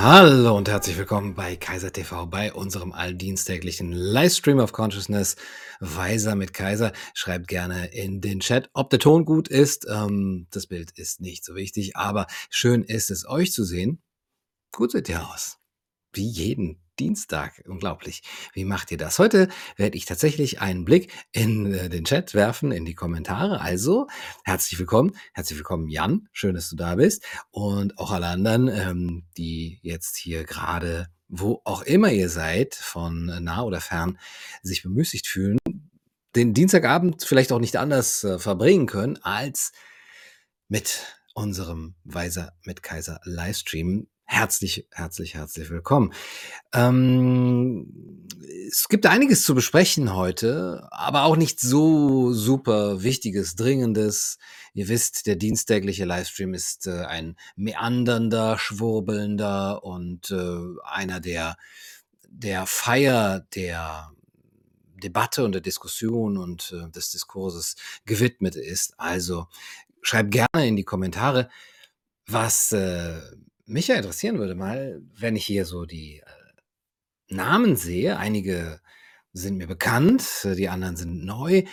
Hallo und herzlich willkommen bei Kaiser TV, bei unserem alldienstäglichen Livestream of Consciousness. Weiser mit Kaiser. Schreibt gerne in den Chat, ob der Ton gut ist. Ähm, das Bild ist nicht so wichtig, aber schön ist es, euch zu sehen. Gut seht ihr aus. Wie jeden Dienstag. Unglaublich. Wie macht ihr das? Heute werde ich tatsächlich einen Blick in äh, den Chat werfen, in die Kommentare. Also, herzlich willkommen. Herzlich willkommen, Jan. Schön, dass du da bist. Und auch alle anderen, ähm, die jetzt hier gerade, wo auch immer ihr seid, von nah oder fern, sich bemüßigt fühlen, den Dienstagabend vielleicht auch nicht anders äh, verbringen können, als mit unserem Weiser mit Kaiser Livestream Herzlich, herzlich, herzlich willkommen. Ähm, es gibt einiges zu besprechen heute, aber auch nicht so super Wichtiges, Dringendes. Ihr wisst, der dienstägliche Livestream ist äh, ein meandernder, schwurbelnder und äh, einer der, der Feier der Debatte und der Diskussion und äh, des Diskurses gewidmet ist. Also schreibt gerne in die Kommentare, was äh, mich ja interessieren würde mal, wenn ich hier so die äh, Namen sehe, einige sind mir bekannt, die anderen sind neu.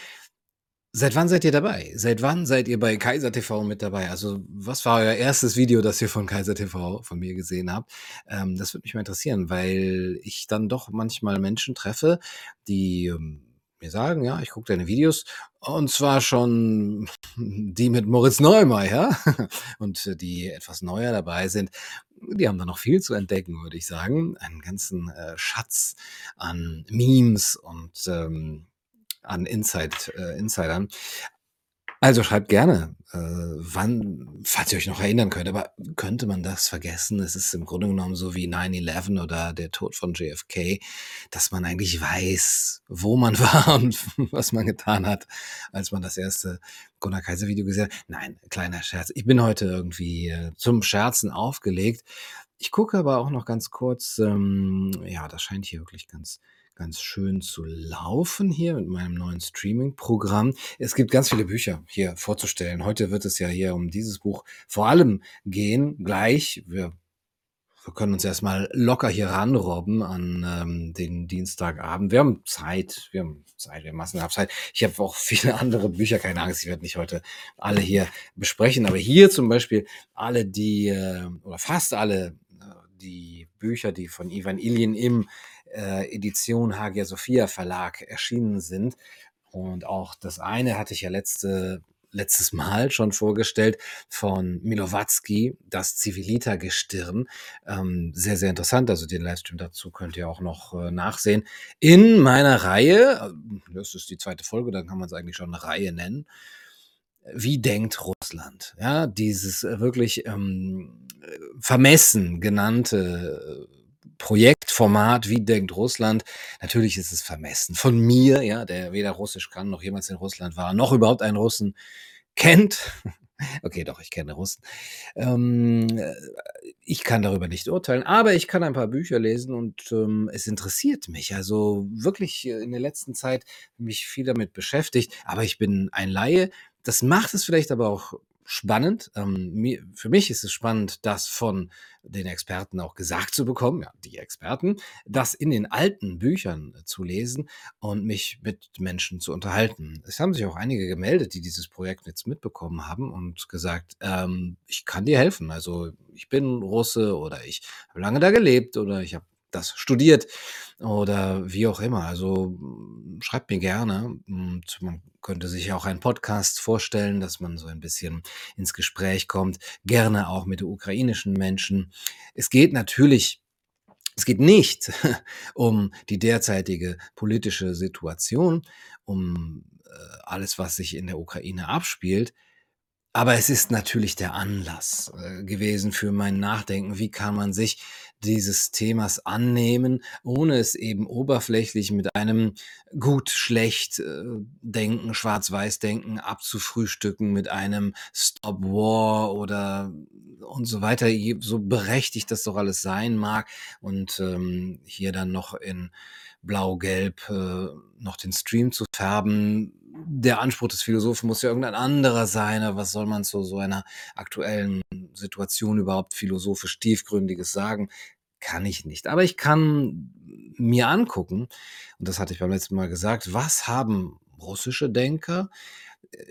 Seit wann seid ihr dabei? Seit wann seid ihr bei Kaiser TV mit dabei? Also, was war euer erstes Video, das ihr von Kaiser TV von mir gesehen habt? Ähm, das würde mich mal interessieren, weil ich dann doch manchmal Menschen treffe, die ähm, mir sagen, ja, ich gucke deine Videos und zwar schon die mit Moritz Neumeier und äh, die etwas neuer dabei sind. Die haben da noch viel zu entdecken, würde ich sagen. Einen ganzen äh, Schatz an Memes und ähm, an Inside, äh, Insidern. Also schreibt gerne, äh, wann, falls ihr euch noch erinnern könnt, aber könnte man das vergessen? Es ist im Grunde genommen so wie 9-11 oder der Tod von JFK, dass man eigentlich weiß, wo man war und was man getan hat, als man das erste Gunnar Kaiser Video gesehen hat. Nein, kleiner Scherz. Ich bin heute irgendwie äh, zum Scherzen aufgelegt. Ich gucke aber auch noch ganz kurz, ähm, ja, das scheint hier wirklich ganz ganz schön zu laufen hier mit meinem neuen Streaming-Programm. Es gibt ganz viele Bücher hier vorzustellen. Heute wird es ja hier um dieses Buch vor allem gehen. Gleich, wir, wir können uns erstmal locker hier ranrobben an ähm, den Dienstagabend. Wir haben Zeit, wir haben Zeit, wir haben massenhaft Zeit. Ich habe auch viele andere Bücher, keine Angst, ich werde nicht heute alle hier besprechen, aber hier zum Beispiel alle die, äh, oder fast alle äh, die Bücher, die von Ivan Ilyin im äh, Edition Hagia Sophia Verlag erschienen sind. Und auch das eine hatte ich ja letzte, letztes Mal schon vorgestellt von Milowatzki, das Civilita-Gestirn. Ähm, sehr, sehr interessant. Also den Livestream dazu könnt ihr auch noch äh, nachsehen. In meiner Reihe, äh, das ist die zweite Folge, dann kann man es eigentlich schon eine Reihe nennen. Wie denkt Russland? Ja, dieses äh, wirklich ähm, vermessen genannte Projektformat, wie denkt Russland? Natürlich ist es vermessen. Von mir, ja, der weder Russisch kann, noch jemals in Russland war, noch überhaupt einen Russen kennt. Okay, doch, ich kenne Russen. Ähm, äh, ich kann darüber nicht urteilen, aber ich kann ein paar Bücher lesen und ähm, es interessiert mich. Also wirklich in der letzten Zeit mich viel damit beschäftigt, aber ich bin ein Laie. Das macht es vielleicht aber auch spannend. Ähm, für mich ist es spannend, das von den Experten auch gesagt zu bekommen, ja, die Experten, das in den alten Büchern äh, zu lesen und mich mit Menschen zu unterhalten. Es haben sich auch einige gemeldet, die dieses Projekt jetzt mitbekommen haben und gesagt, ähm, ich kann dir helfen. Also ich bin Russe oder ich habe lange da gelebt oder ich habe das studiert oder wie auch immer. Also schreibt mir gerne. Und man könnte sich auch einen Podcast vorstellen, dass man so ein bisschen ins Gespräch kommt. Gerne auch mit ukrainischen Menschen. Es geht natürlich es geht nicht um die derzeitige politische Situation, um äh, alles, was sich in der Ukraine abspielt. Aber es ist natürlich der Anlass äh, gewesen für mein Nachdenken. Wie kann man sich dieses Themas annehmen, ohne es eben oberflächlich mit einem gut, schlecht äh, Denken, schwarz-weiß Denken abzufrühstücken, mit einem Stop War oder und so weiter, so berechtigt das doch alles sein mag und ähm, hier dann noch in blau-gelb äh, noch den Stream zu färben, der Anspruch des Philosophen muss ja irgendein anderer sein. Aber was soll man zu so einer aktuellen Situation überhaupt philosophisch Tiefgründiges sagen? Kann ich nicht. Aber ich kann mir angucken, und das hatte ich beim letzten Mal gesagt, was haben russische Denker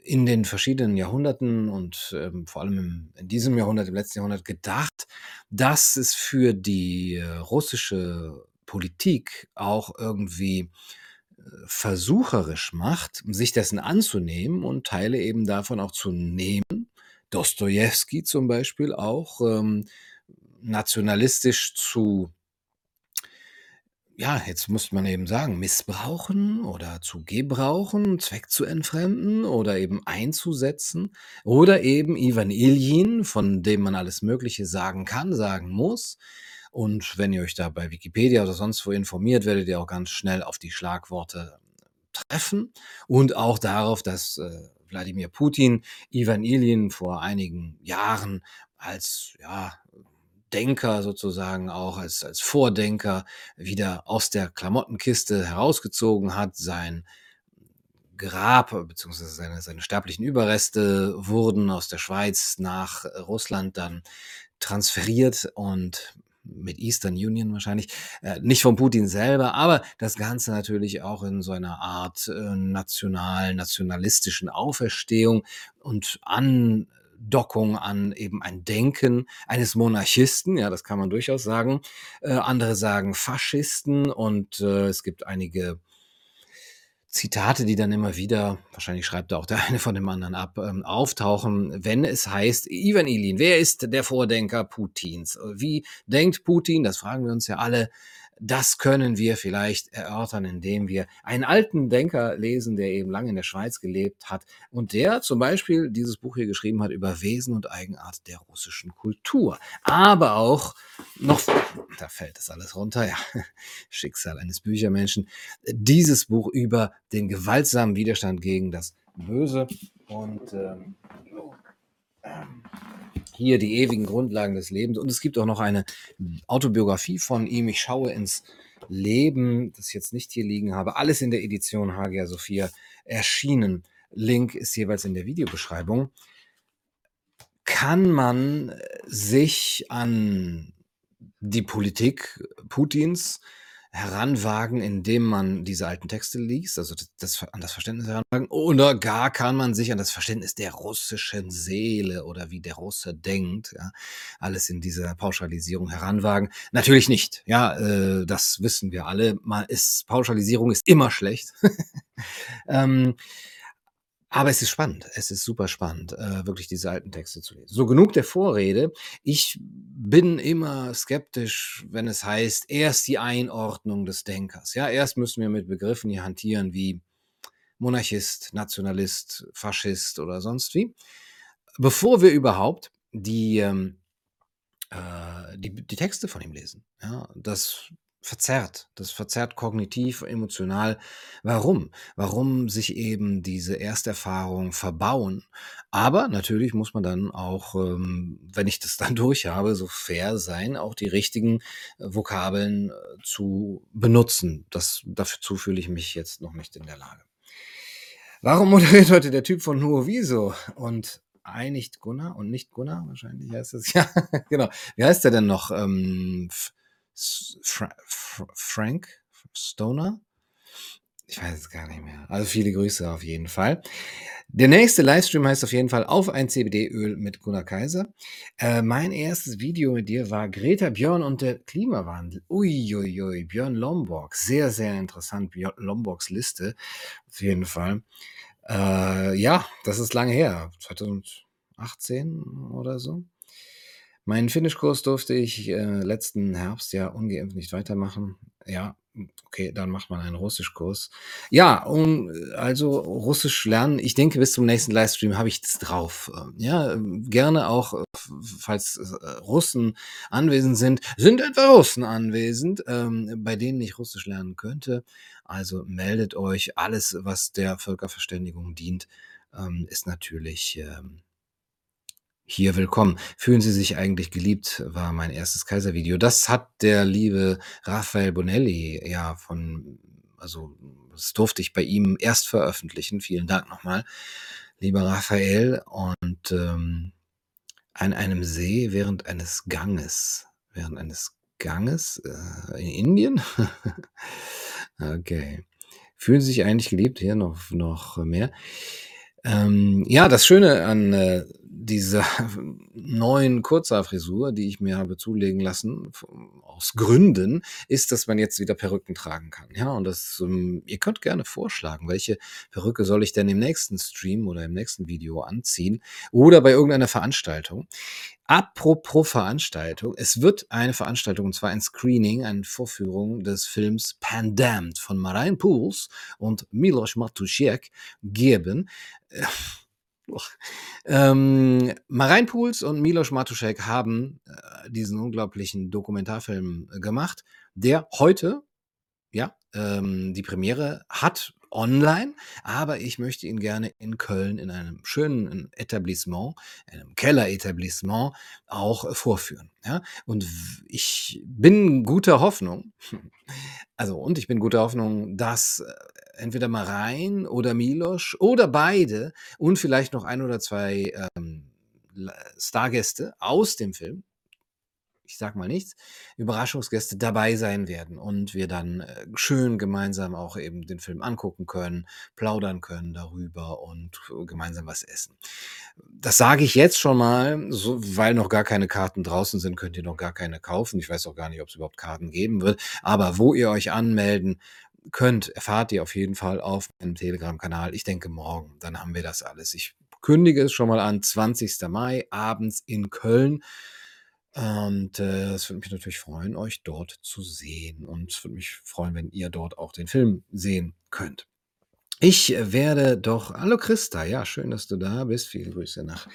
in den verschiedenen Jahrhunderten und ähm, vor allem im, in diesem Jahrhundert, im letzten Jahrhundert gedacht, dass es für die äh, russische Politik auch irgendwie äh, versucherisch macht, sich dessen anzunehmen und Teile eben davon auch zu nehmen. Dostojewski zum Beispiel auch ähm, nationalistisch zu ja, jetzt muss man eben sagen, missbrauchen oder zu gebrauchen, Zweck zu entfremden oder eben einzusetzen oder eben Ivan Iljin, von dem man alles Mögliche sagen kann, sagen muss. Und wenn ihr euch da bei Wikipedia oder sonst wo informiert, werdet ihr auch ganz schnell auf die Schlagworte treffen und auch darauf, dass äh, Wladimir Putin Ivan Iljin vor einigen Jahren als ja, Denker sozusagen auch als, als Vordenker wieder aus der Klamottenkiste herausgezogen hat. Sein Grab bzw. Seine, seine sterblichen Überreste wurden aus der Schweiz nach Russland dann transferiert und mit Eastern Union wahrscheinlich, äh, nicht von Putin selber, aber das Ganze natürlich auch in so einer Art äh, national, nationalistischen Auferstehung und an Dockung an eben ein Denken eines Monarchisten, ja, das kann man durchaus sagen. Äh, andere sagen Faschisten und äh, es gibt einige Zitate, die dann immer wieder, wahrscheinlich schreibt auch der eine von dem anderen ab, ähm, auftauchen, wenn es heißt, Ivan Ilin, wer ist der Vordenker Putins? Wie denkt Putin? Das fragen wir uns ja alle. Das können wir vielleicht erörtern, indem wir einen alten Denker lesen, der eben lange in der Schweiz gelebt hat und der zum Beispiel dieses Buch hier geschrieben hat über Wesen und Eigenart der russischen Kultur. Aber auch noch, da fällt das alles runter, ja, Schicksal eines Büchermenschen, dieses Buch über den gewaltsamen Widerstand gegen das Böse und ähm, hier die ewigen Grundlagen des Lebens. Und es gibt auch noch eine Autobiografie von ihm. Ich schaue ins Leben, das ich jetzt nicht hier liegen habe. Alles in der Edition Hagia Sophia erschienen. Link ist jeweils in der Videobeschreibung. Kann man sich an die Politik Putins heranwagen, indem man diese alten Texte liest, also das, das, an das Verständnis heranwagen, oder gar kann man sich an das Verständnis der russischen Seele oder wie der Russe denkt, ja, alles in dieser Pauschalisierung heranwagen. Natürlich nicht, ja, äh, das wissen wir alle. Man ist, Pauschalisierung ist immer schlecht. ähm, aber es ist spannend. Es ist super spannend, äh, wirklich diese alten Texte zu lesen. So, genug der Vorrede. Ich bin immer skeptisch, wenn es heißt, erst die Einordnung des Denkers. Ja, erst müssen wir mit Begriffen hier hantieren wie Monarchist, Nationalist, Faschist oder sonst wie, bevor wir überhaupt die, ähm, äh, die, die Texte von ihm lesen. Ja, das verzerrt. Das verzerrt kognitiv, emotional. Warum? Warum sich eben diese Ersterfahrungen verbauen? Aber natürlich muss man dann auch, ähm, wenn ich das dann durch habe, so fair sein, auch die richtigen äh, Vokabeln äh, zu benutzen. Das, dazu fühle ich mich jetzt noch nicht in der Lage. Warum moderiert heute der Typ von Nuoviso und einigt Gunnar und nicht Gunnar? Wahrscheinlich heißt es ja. genau. Wie heißt der denn noch? Ähm, Fra Fra Frank Stoner? Ich weiß es gar nicht mehr. Also viele Grüße auf jeden Fall. Der nächste Livestream heißt auf jeden Fall auf ein CBD-Öl mit Gunnar Kaiser. Äh, mein erstes Video mit dir war Greta Björn und der Klimawandel. Uiuiui, ui, ui. Björn Lomborg. Sehr, sehr interessant. Björn Lomborgs Liste. Auf jeden Fall. Äh, ja, das ist lange her. 2018 oder so. Meinen Finnischkurs durfte ich äh, letzten Herbst ja ungeimpft nicht weitermachen. Ja, okay, dann macht man einen Russischkurs. Ja, um, also Russisch lernen. Ich denke, bis zum nächsten Livestream habe ich das drauf. Ähm, ja, gerne auch, äh, falls äh, Russen anwesend sind, sind etwa Russen anwesend, ähm, bei denen ich Russisch lernen könnte. Also meldet euch. Alles, was der Völkerverständigung dient, ähm, ist natürlich ähm, hier willkommen. Fühlen Sie sich eigentlich geliebt, war mein erstes Kaiservideo. Das hat der liebe Raphael Bonelli ja von, also das durfte ich bei ihm erst veröffentlichen. Vielen Dank nochmal, lieber Raphael. Und ähm, an einem See während eines Ganges, während eines Ganges äh, in Indien? okay. Fühlen Sie sich eigentlich geliebt? Hier noch, noch mehr. Ähm, ja, das Schöne an äh, dieser neuen Kurzhaarfrisur, die ich mir habe zulegen lassen, aus Gründen, ist, dass man jetzt wieder Perücken tragen kann. Ja, und das, ähm, ihr könnt gerne vorschlagen, welche Perücke soll ich denn im nächsten Stream oder im nächsten Video anziehen oder bei irgendeiner Veranstaltung. Apropos Veranstaltung, es wird eine Veranstaltung, und zwar ein Screening, eine Vorführung des Films Pandemd von Marijn Pools und Milos Matusiek geben. Ähm, Marijn Pools und Milos Matuszek haben äh, diesen unglaublichen Dokumentarfilm äh, gemacht, der heute, ja, ähm, die Premiere hat online, aber ich möchte ihn gerne in Köln in einem schönen Etablissement, einem Kelleretablissement auch äh, vorführen. Ja? Und ich bin guter Hoffnung, also und ich bin guter Hoffnung, dass äh, entweder Marein oder Milosch oder beide und vielleicht noch ein oder zwei ähm, Stargäste aus dem Film, ich sag mal nichts, Überraschungsgäste dabei sein werden und wir dann äh, schön gemeinsam auch eben den Film angucken können, plaudern können darüber und gemeinsam was essen. Das sage ich jetzt schon mal, so, weil noch gar keine Karten draußen sind, könnt ihr noch gar keine kaufen. Ich weiß auch gar nicht, ob es überhaupt Karten geben wird. Aber wo ihr euch anmelden könnt, erfahrt ihr auf jeden Fall auf meinem Telegram-Kanal. Ich denke morgen, dann haben wir das alles. Ich kündige es schon mal an, 20. Mai, abends in Köln. Und äh, es würde mich natürlich freuen, euch dort zu sehen. Und es würde mich freuen, wenn ihr dort auch den Film sehen könnt. Ich werde doch. Hallo Christa, ja, schön, dass du da bist. Viele Grüße nach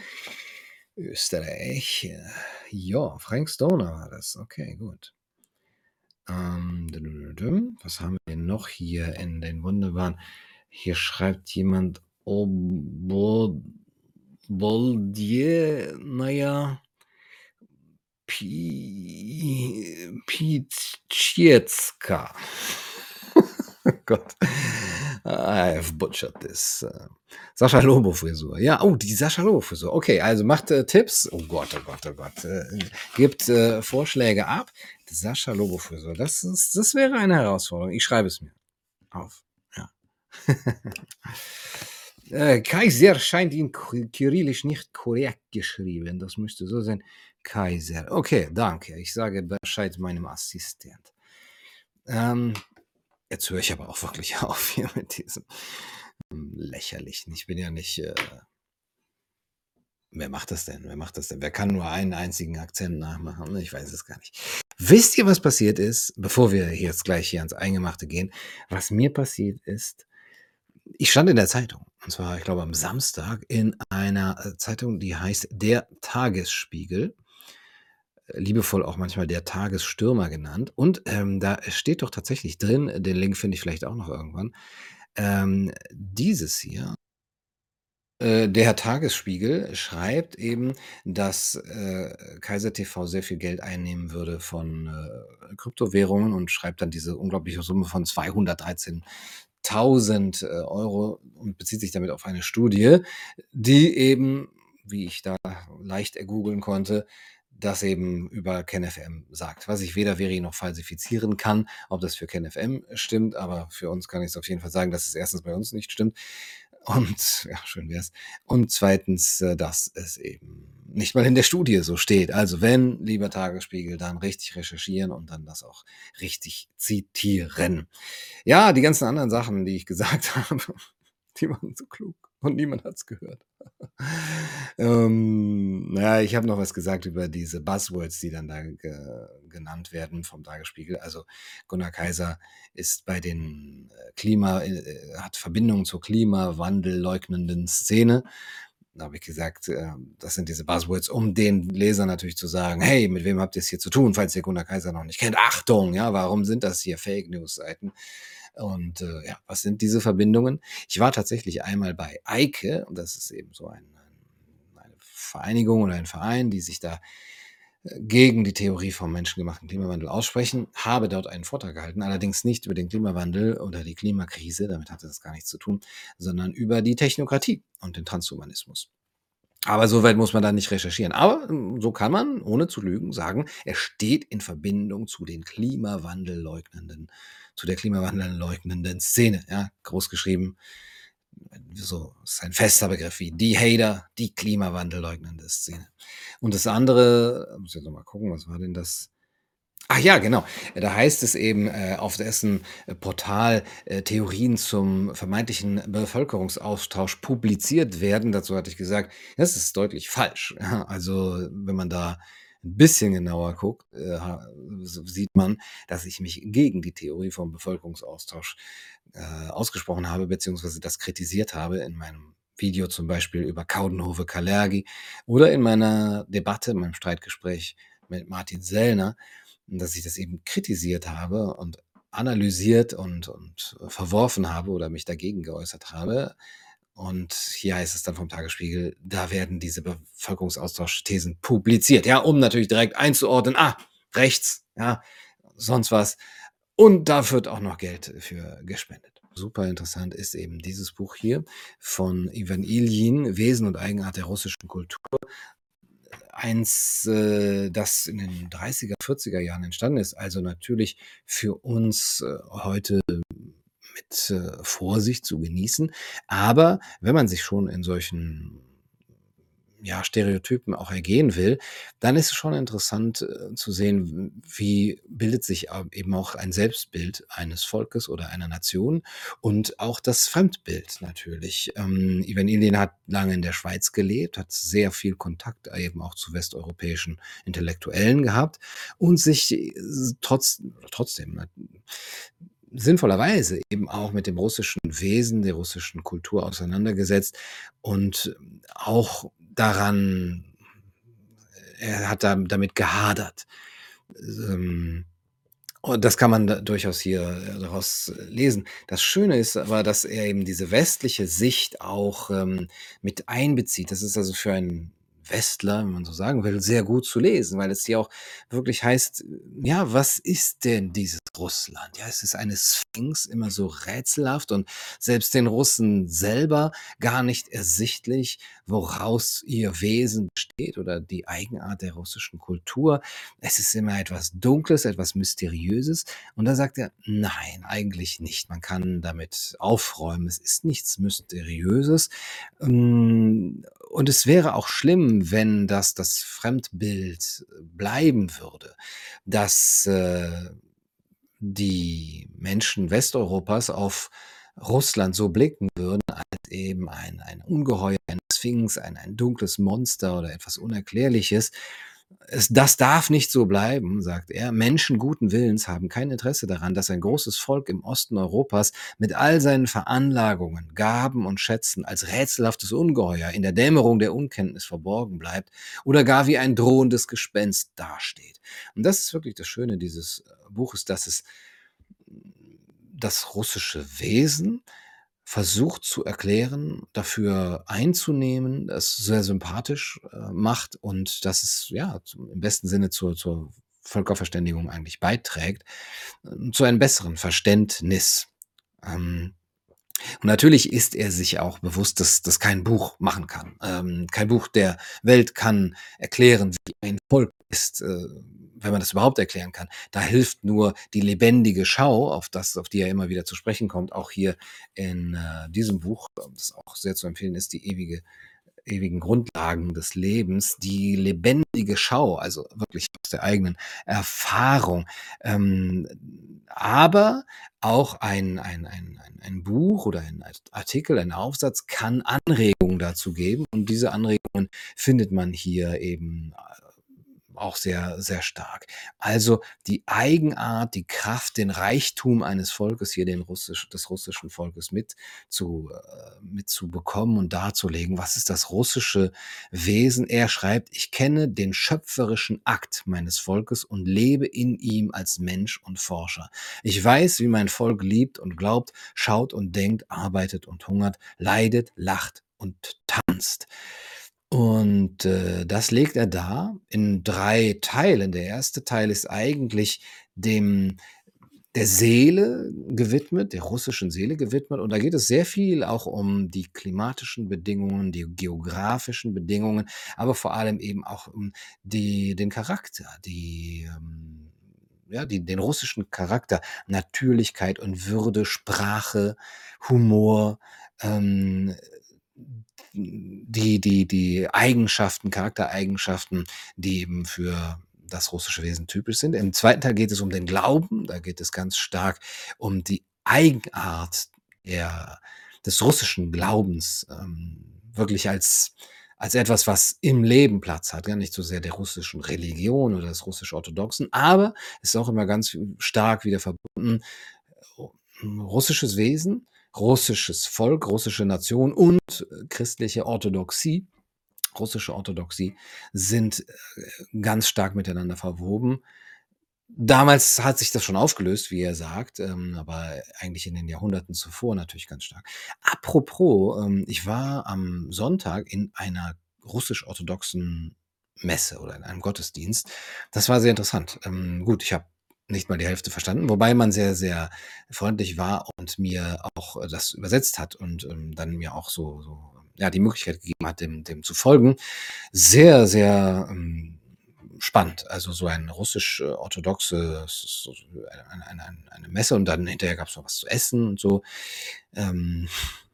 Österreich. Ja, Frank Stoner war das. Okay, gut. Ähm, was haben wir noch hier in den wunderbaren? Hier schreibt jemand Oboldier, naja, Piciecka. Gott. I have butchered this. Sascha Lobo Frisur. Ja, oh, die Sascha Lobo Frisur. Okay, also macht äh, Tipps. Oh Gott, oh Gott, oh Gott. Äh, gibt äh, Vorschläge ab. Die Sascha Lobo Frisur. Das, ist, das wäre eine Herausforderung. Ich schreibe es mir auf. Ja. äh, Kaiser scheint in Kyrillisch nicht korrekt geschrieben. Das müsste so sein. Kaiser. Okay, danke. Ich sage Bescheid meinem Assistent. Ähm, jetzt höre ich aber auch wirklich auf hier mit diesem ähm, lächerlichen. Ich bin ja nicht. Äh, wer macht das denn? Wer macht das denn? Wer kann nur einen einzigen Akzent nachmachen? Ich weiß es gar nicht. Wisst ihr, was passiert ist, bevor wir jetzt gleich hier ans Eingemachte gehen? Was mir passiert ist, ich stand in der Zeitung. Und zwar, ich glaube, am Samstag in einer äh, Zeitung, die heißt Der Tagesspiegel liebevoll auch manchmal der Tagesstürmer genannt. Und ähm, da steht doch tatsächlich drin, den Link finde ich vielleicht auch noch irgendwann, ähm, dieses hier. Äh, der Tagesspiegel schreibt eben, dass äh, Kaiser TV sehr viel Geld einnehmen würde von äh, Kryptowährungen und schreibt dann diese unglaubliche Summe von 213.000 äh, Euro und bezieht sich damit auf eine Studie, die eben, wie ich da leicht ergoogeln konnte, das eben über KenFM sagt, was ich weder veri noch falsifizieren kann, ob das für KenFM stimmt, aber für uns kann ich es auf jeden Fall sagen, dass es erstens bei uns nicht stimmt und ja, schön wär's. Und zweitens, äh, dass es eben nicht mal in der Studie so steht. Also wenn, lieber Tagesspiegel, dann richtig recherchieren und dann das auch richtig zitieren. Ja, die ganzen anderen Sachen, die ich gesagt habe, die waren so klug und niemand hat's gehört. ähm, naja, ich habe noch was gesagt über diese Buzzwords, die dann da ge genannt werden vom Tagesspiegel. Also Gunnar Kaiser ist bei den äh, Klima, äh, hat Verbindungen zur Klimawandel leugnenden Szene. Da habe ich gesagt, äh, das sind diese Buzzwords, um den Leser natürlich zu sagen, hey, mit wem habt ihr es hier zu tun, falls ihr Gunnar Kaiser noch nicht kennt. Achtung, ja, warum sind das hier Fake News Seiten? Und äh, ja, was sind diese Verbindungen? Ich war tatsächlich einmal bei Eike, und das ist eben so ein, eine Vereinigung oder ein Verein, die sich da äh, gegen die Theorie vom menschengemachten Klimawandel aussprechen, habe dort einen Vortrag gehalten, allerdings nicht über den Klimawandel oder die Klimakrise, damit hatte das gar nichts zu tun, sondern über die Technokratie und den Transhumanismus. Aber so weit muss man da nicht recherchieren. Aber, hm, so kann man, ohne zu lügen, sagen, er steht in Verbindung zu den Klimawandelleugnenden zu der Klimawandelleugnenden Szene, ja, groß geschrieben. So ist ein fester Begriff wie die Hater, die Klimawandelleugnende Szene. Und das andere muss ich jetzt mal gucken, was war denn das? Ach ja, genau. Da heißt es eben, äh, auf dessen Portal, äh, Theorien zum vermeintlichen Bevölkerungsaustausch publiziert werden. Dazu hatte ich gesagt, das ist deutlich falsch. Ja, also, wenn man da 'n bisschen genauer guckt, äh, sieht man, dass ich mich gegen die Theorie vom Bevölkerungsaustausch, äh, ausgesprochen habe, beziehungsweise das kritisiert habe in meinem Video zum Beispiel über Coudenhove-Kalergi oder in meiner Debatte, in meinem Streitgespräch mit Martin Sellner, dass ich das eben kritisiert habe und analysiert und und verworfen habe oder mich dagegen geäußert habe. Und hier heißt es dann vom Tagesspiegel, da werden diese Bevölkerungsaustausch-Thesen publiziert. Ja, um natürlich direkt einzuordnen: „Ah, rechts, ja, sonst was.“ Und da wird auch noch Geld für gespendet. Super interessant ist eben dieses Buch hier von Iwan Iljin, „Wesen und Eigenart der russischen Kultur“. Eins, äh, das in den 30er, 40er Jahren entstanden ist, also natürlich für uns, äh, heute mit, äh, Vorsicht zu genießen. Aber wenn man sich schon in solchen, ja, Stereotypen auch ergehen will, dann ist es schon interessant, äh, zu sehen, wie bildet sich a eben auch ein Selbstbild eines Volkes oder einer Nation und auch das Fremdbild natürlich. Ähm, Iljin hat lange in der Schweiz gelebt, hat sehr viel Kontakt eben auch zu westeuropäischen Intellektuellen gehabt und sich s trotz trotzdem, ne, sinnvollerweise eben auch mit dem russischen Wesen, der russischen Kultur auseinandergesetzt und auch daran er hat da damit gehadert. Ähm, und das kann man da durchaus hier, äh, daraus lesen. Das Schöne ist aber, dass er eben diese westliche Sicht auch, ähm, mit einbezieht. Das ist also für einen Westler, wenn man so sagen will, sehr gut zu lesen, weil es hier auch wirklich heißt, ja, was ist denn dieses Russland? Ja, es ist eine Sphinx, immer so rätselhaft und selbst den Russen selber gar nicht ersichtlich, woraus ihr Wesen besteht oder die Eigenart der russischen Kultur. Es ist immer etwas Dunkles, etwas Mysteriöses. Und da sagt er: „Nein, eigentlich nicht. Man kann damit aufräumen. Es ist nichts Mysteriöses. Hm, und es wäre auch schlimm, wenn das das Fremdbild bleiben würde, dass, äh, die Menschen Westeuropas auf Russland so blicken würden als eben ein ein Ungeheuer, eine Sphinx, ein ein dunkles Monster oder etwas Unerklärliches. Es das darf nicht so bleiben“, sagt er. „Menschen guten Willens haben kein Interesse daran, dass ein großes Volk im Osten Europas mit all seinen Veranlagungen, Gaben und Schätzen als rätselhaftes Ungeheuer in der Dämmerung der Unkenntnis verborgen bleibt oder gar wie ein drohendes Gespenst dasteht.“ Und das ist wirklich das Schöne dieses, äh, Buches, dass es das russische Wesen versucht zu erklären, dafür einzunehmen, es sehr sympathisch, äh, macht und dass es, ja, zum im besten Sinne zur zur Völkerverständigung eigentlich beiträgt, ähm, zu einem besseren Verständnis. Ähm, und natürlich ist er sich auch bewusst, dass das kein Buch machen kann. Ähm, kein Buch der Welt kann erklären, wie ein Volk ist, äh, wenn man das überhaupt erklären kann. Da hilft nur die lebendige Schau, auf das auf die er immer wieder zu sprechen kommt, auch hier in, äh, diesem Buch, das auch sehr zu empfehlen ist, „Die ewige ewigen Grundlagen des Lebens“, die lebendige Schau, also wirklich aus der eigenen Erfahrung. Ähm, aber auch ein ein ein ein Buch oder ein Art Artikel, ein Aufsatz kann Anregungen dazu geben und diese Anregungen findet man hier eben, äh, auch sehr, sehr stark. Also, die Eigenart, die Kraft, den Reichtum eines Volkes hier, den russisch des russischen Volkes mit zu äh, mitzubekommen und darzulegen. Was ist das russische Wesen? Er schreibt: „Ich kenne den schöpferischen Akt meines Volkes und lebe in ihm als Mensch und Forscher. Ich weiß, wie mein Volk liebt und glaubt, schaut und denkt, arbeitet und hungert, leidet, lacht und tanzt.“ Und, äh, das legt er dar in 3 Teilen. Der 1. Teil ist eigentlich dem der Seele gewidmet, der russischen Seele gewidmet. Und da geht es sehr viel auch um die klimatischen Bedingungen, die geografischen Bedingungen, aber vor allem eben auch um die den Charakter, die, ähm ja, die den russischen Charakter, Natürlichkeit und Würde, Sprache, Humor, ähm, die die die Eigenschaften, Charaktereigenschaften, die eben für das russische Wesen typisch sind. Im zweiten Teil geht es um den Glauben, da geht es ganz stark um die Eigenart der des russischen Glaubens, ähm, wirklich als als etwas, was im Leben Platz hat, gar nicht so sehr der russischen Religion oder des russisch-orthodoxen, aber ist auch immer ganz stark wieder verbunden, hm, russisches Wesen, russisches Volk, russische Nation und äh, christliche Orthodoxie, russische Orthodoxie sind, äh, ganz stark miteinander verwoben. Damals hat sich das schon aufgelöst, wie er sagt, ähm, aber eigentlich in den Jahrhunderten zuvor natürlich ganz stark. Apropos, ähm, ich war am Sonntag in einer russisch-orthodoxen Messe oder in einem Gottesdienst. Das war sehr interessant. Ähm, gut, ich habe nicht mal die Hälfte verstanden, wobei man sehr, sehr freundlich war und mir auch das übersetzt hat und, ähm, dann mir auch so so, ja, die Möglichkeit gegeben hat, dem dem zu folgen. Sehr, sehr, ähm, spannend. Also, so ein russisch-orthodoxe so eine eine eine Messe und dann hinterher gab's noch was zu essen und so. Ähm äh,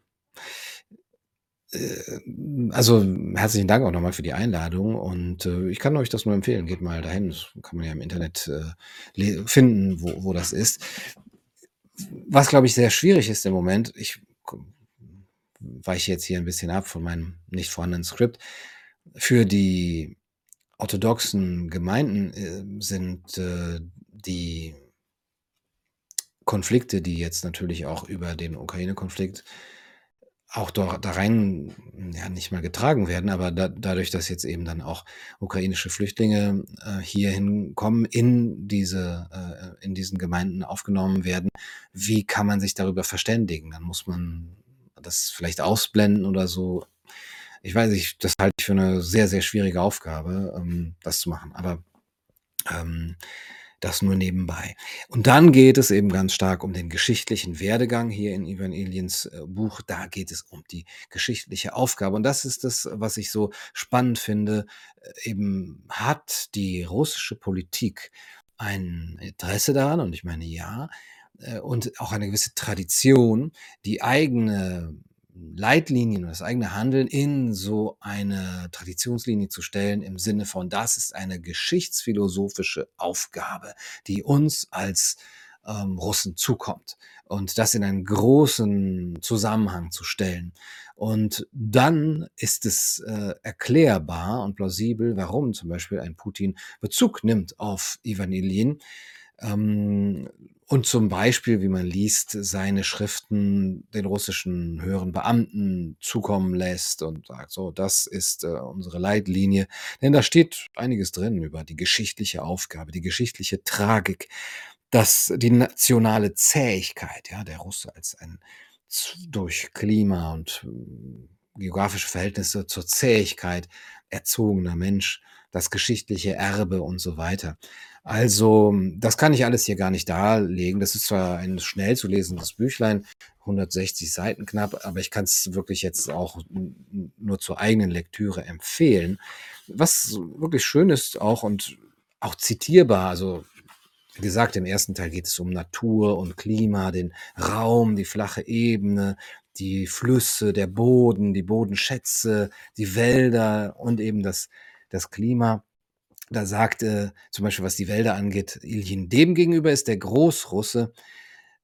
also, herzlichen Dank auch noch mal für die Einladung und, äh, ich kann euch das nur empfehlen. Geht mal dahin. Das kann man ja im Internet, äh, finden, wo wo das ist. Was, glaube ich, sehr schwierig ist im Moment, ich weiche jetzt hier 'n bisschen ab von meinem nicht vorhandenen Skript. Für die orthodoxen Gemeinden, äh, sind, äh, die Konflikte, die jetzt natürlich auch über den Ukraine-Konflikt auch do da rein, ja, nicht mal getragen werden, aber da dadurch, dass jetzt eben dann auch ukrainische Flüchtlinge, äh, hierhin kommen, in diese äh, in diesen Gemeinden aufgenommen werden, wie kann man sich darüber verständigen? Dann muss man das vielleicht ausblenden oder so. Ich weiß nicht, das halte ich für 'ne sehr, sehr schwierige Aufgabe, ähm, das zu machen, aber, ähm, das nur nebenbei. Und dann geht es eben ganz stark um den geschichtlichen Werdegang hier in Iwan Iljins, äh, Buch. Da geht es um die geschichtliche Aufgabe. Und das ist das, was ich so spannend finde. Äh, eben hat die russische Politik ein Interesse daran, und ich meine ja, äh, und auch eine gewisse Tradition, die eigene Leitlinien und das eigene Handeln in so eine Traditionslinie zu stellen im Sinne von: „Das ist eine geschichtsphilosophische Aufgabe, die uns als, ähm, Russen zukommt“, und das in einen großen Zusammenhang zu stellen. Und dann ist es, äh, erklärbar und plausibel, warum zum Beispiel ein Putin Bezug nimmt auf Iwan Iljin, ähm, und zum Beispiel, wie man liest, seine Schriften den russischen höheren Beamten zukommen lässt und sagt: „So, das ist, äh, unsere Leitlinie.“ Denn da steht einiges drin über die geschichtliche Aufgabe, die geschichtliche Tragik, dass die nationale Zähigkeit, ja, der Russe als ein durch Klima und, hm, geografische Verhältnisse zur Zähigkeit erzogener Mensch, das geschichtliche Erbe und so weiter. Also, das kann ich alles hier gar nicht darlegen. Das ist zwar ein schnell zu lesendes Büchlein, 160 Seiten knapp, aber ich kann's wirklich jetzt auch nur zur eigenen Lektüre empfehlen. Was wirklich schön ist auch und auch zitierbar, also, wie gesagt, im ersten Teil geht es um Natur und Klima, den Raum, die flache Ebene, die Flüsse, der Boden, die Bodenschätze, die Wälder und eben das das Klima. Da sagt, äh, zum Beispiel, was die Wälder angeht, Iljin: „Demgegenüber ist der Großrusse,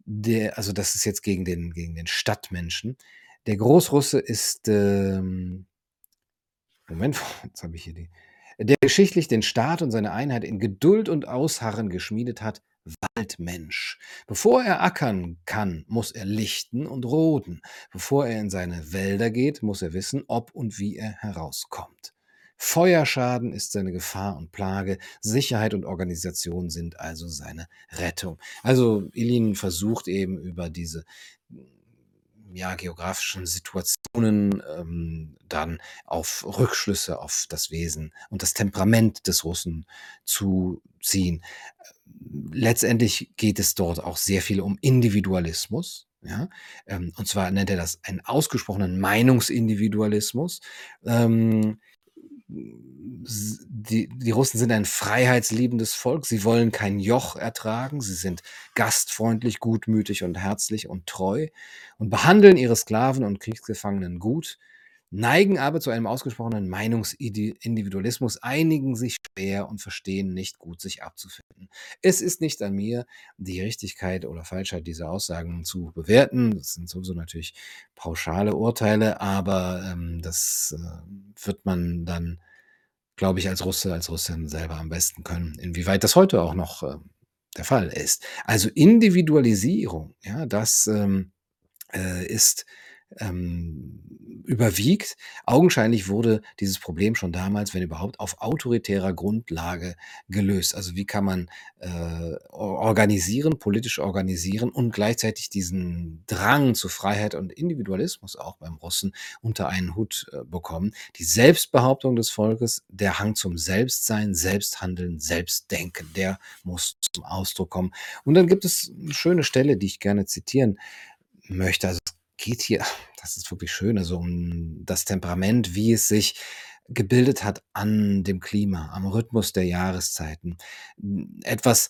der“ also, das ist jetzt gegen den gegen den Stadtmenschen. „Der Großrusse ist, ähm“ Moment, jetzt habe ich hier die „der geschichtlich den Staat und seine Einheit in Geduld und Ausharren geschmiedet hat, Waldmensch. Bevor er ackern kann, muss er lichten und roden. Bevor er in seine Wälder geht, muss er wissen, ob und wie er herauskommt. Feuerschaden ist seine Gefahr und Plage, Sicherheit und Organisation sind also seine Rettung.“ Also, Iljin versucht eben über diese, ja, geografischen Situationen, ähm, dann auf Rückschlüsse auf das Wesen und das Temperament des Russen zu ziehen. letztendlich geht es dort auch sehr viel um Individualismus, ja? Ähm, und zwar nennt er das einen ausgesprochenen Meinungsindividualismus. Ähm, die die Russen sind ein freiheitsliebendes Volk. Sie wollen kein Joch ertragen. Sie sind gastfreundlich, gutmütig und herzlich und treu und behandeln ihre Sklaven und Kriegsgefangenen gut, neigen aber zu einem ausgesprochenen Meinungsidi Individualismus, einigen sich schwer und verstehen nicht gut, sich abzufinden. Es ist nicht an mir, die Richtigkeit oder Falschheit dieser Aussagen zu bewerten. Das sind sowieso natürlich pauschale Urteile, aber, ähm, das, äh, wird man dann, glaube ich, als Russe, als Russin selber am besten können, inwieweit das heute auch noch, äh, der Fall ist. Also, Individualisierung, ja, das, ähm, äh, ist ähm, überwiegt. Augenscheinlich wurde dieses Problem schon damals, wenn überhaupt, auf autoritärer Grundlage gelöst. Also, wie kann man, äh, organisieren politisch organisieren und gleichzeitig diesen Drang zu Freiheit und Individualismus auch beim Russen unter einen Hut, äh, bekommen? Die Selbstbehauptung des Volkes, der Hang zum Selbstsein, Selbsthandeln, Selbstdenken, der muss zum Ausdruck kommen. Und dann gibt es 'ne schöne Stelle, die ich gerne zitieren möchte. Also, geht hier das ist wirklich schön, also, um das Temperament, wie es sich gebildet hat an dem Klima, am Rhythmus der Jahreszeiten. Etwas,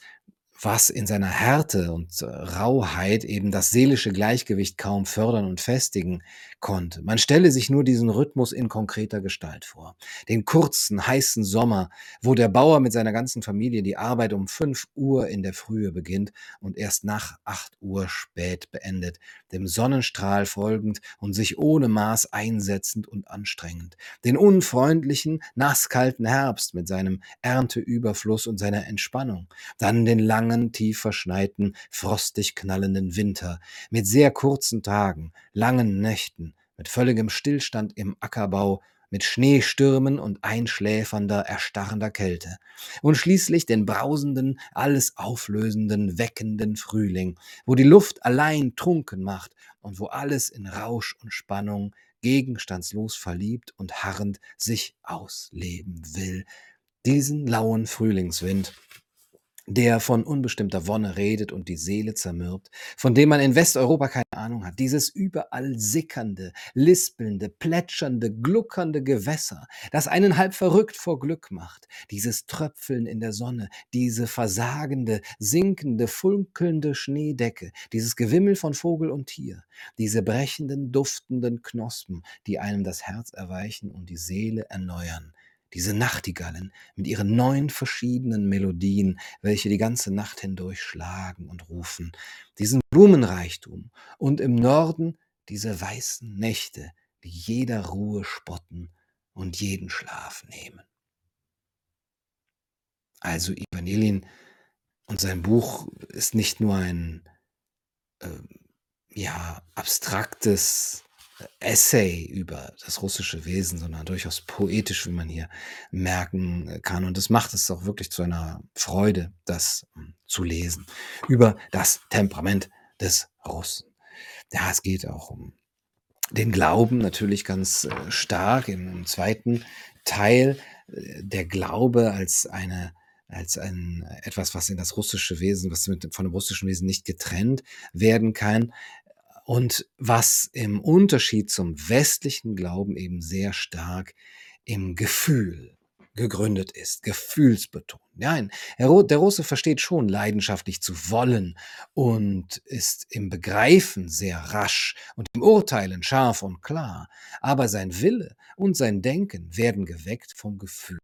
was in seiner Härte und, Rauheit eben das seelische Gleichgewicht kaum fördern und festigen konnte. Man stelle sich nur diesen Rhythmus in konkreter Gestalt vor. Den kurzen, heißen Sommer, wo der Bauer mit seiner ganzen Familie die Arbeit um 5:00 in der Frühe beginnt und erst nach 8:00 spät beendet, dem Sonnenstrahl folgend und sich ohne Maß einsetzend und anstrengend. Den unfreundlichen, nasskalten Herbst mit seinem Ernteüberfluss und seiner Entspannung. Dann den langen, tief verschneiten, frostig knallenden Winter mit sehr kurzen Tagen, langen Nächten, mit völligem Stillstand im Ackerbau, mit Schneestürmen und einschläfernder, erstarrender Kälte. Und schließlich den brausenden, alles auflösenden, weckenden Frühling, wo die Luft allein trunken macht und wo alles in Rausch und Spannung, gegenstandslos verliebt und harrend sich ausleben will. Diesen lauen Frühlingswind, der von unbestimmter Wonne redet und die Seele zermürbt, von dem man in Westeuropa keine Ahnung hat, dieses überall sickernde, lispelnde, plätschernde, gluckernde Gewässer, das einen halb verrückt vor Glück macht, dieses Tröpfeln in der Sonne, diese versagende, sinkende, funkelnde Schneedecke, dieses Gewimmel von Vogel und Tier, diese brechenden, duftenden Knospen, die einem das Herz erweichen und die Seele erneuern, diese Nachtigallen mit ihren 9 verschiedenen Melodien, welche die ganze Nacht hindurch schlagen und rufen, diesen Blumenreichtum und im Norden diese weißen Nächte, die jeder Ruhe spotten und jeden Schlaf nehmen. Also, Ivan Ilyin und sein Buch ist nicht nur ein, ähm, ja, abstraktes Essay über das russische Wesen, sondern durchaus poetisch, wie man hier merken, äh, kann. Und das macht es auch wirklich zu einer Freude, das, hm, zu lesen, über das Temperament des Russen. Ja, es geht auch um den Glauben natürlich ganz, äh, stark im 2. Teil, äh, der Glaube als eine als ein etwas, was in das russische Wesen was mit von dem russischen Wesen nicht getrennt werden kann und was im Unterschied zum westlichen Glauben eben sehr stark im Gefühl gegründet ist, gefühlsbetont. Nein, der Ru der Russe versteht schon leidenschaftlich zu wollen und ist im Begreifen sehr rasch und im Urteilen scharf und klar, aber sein Wille und sein Denken werden geweckt vom Gefühl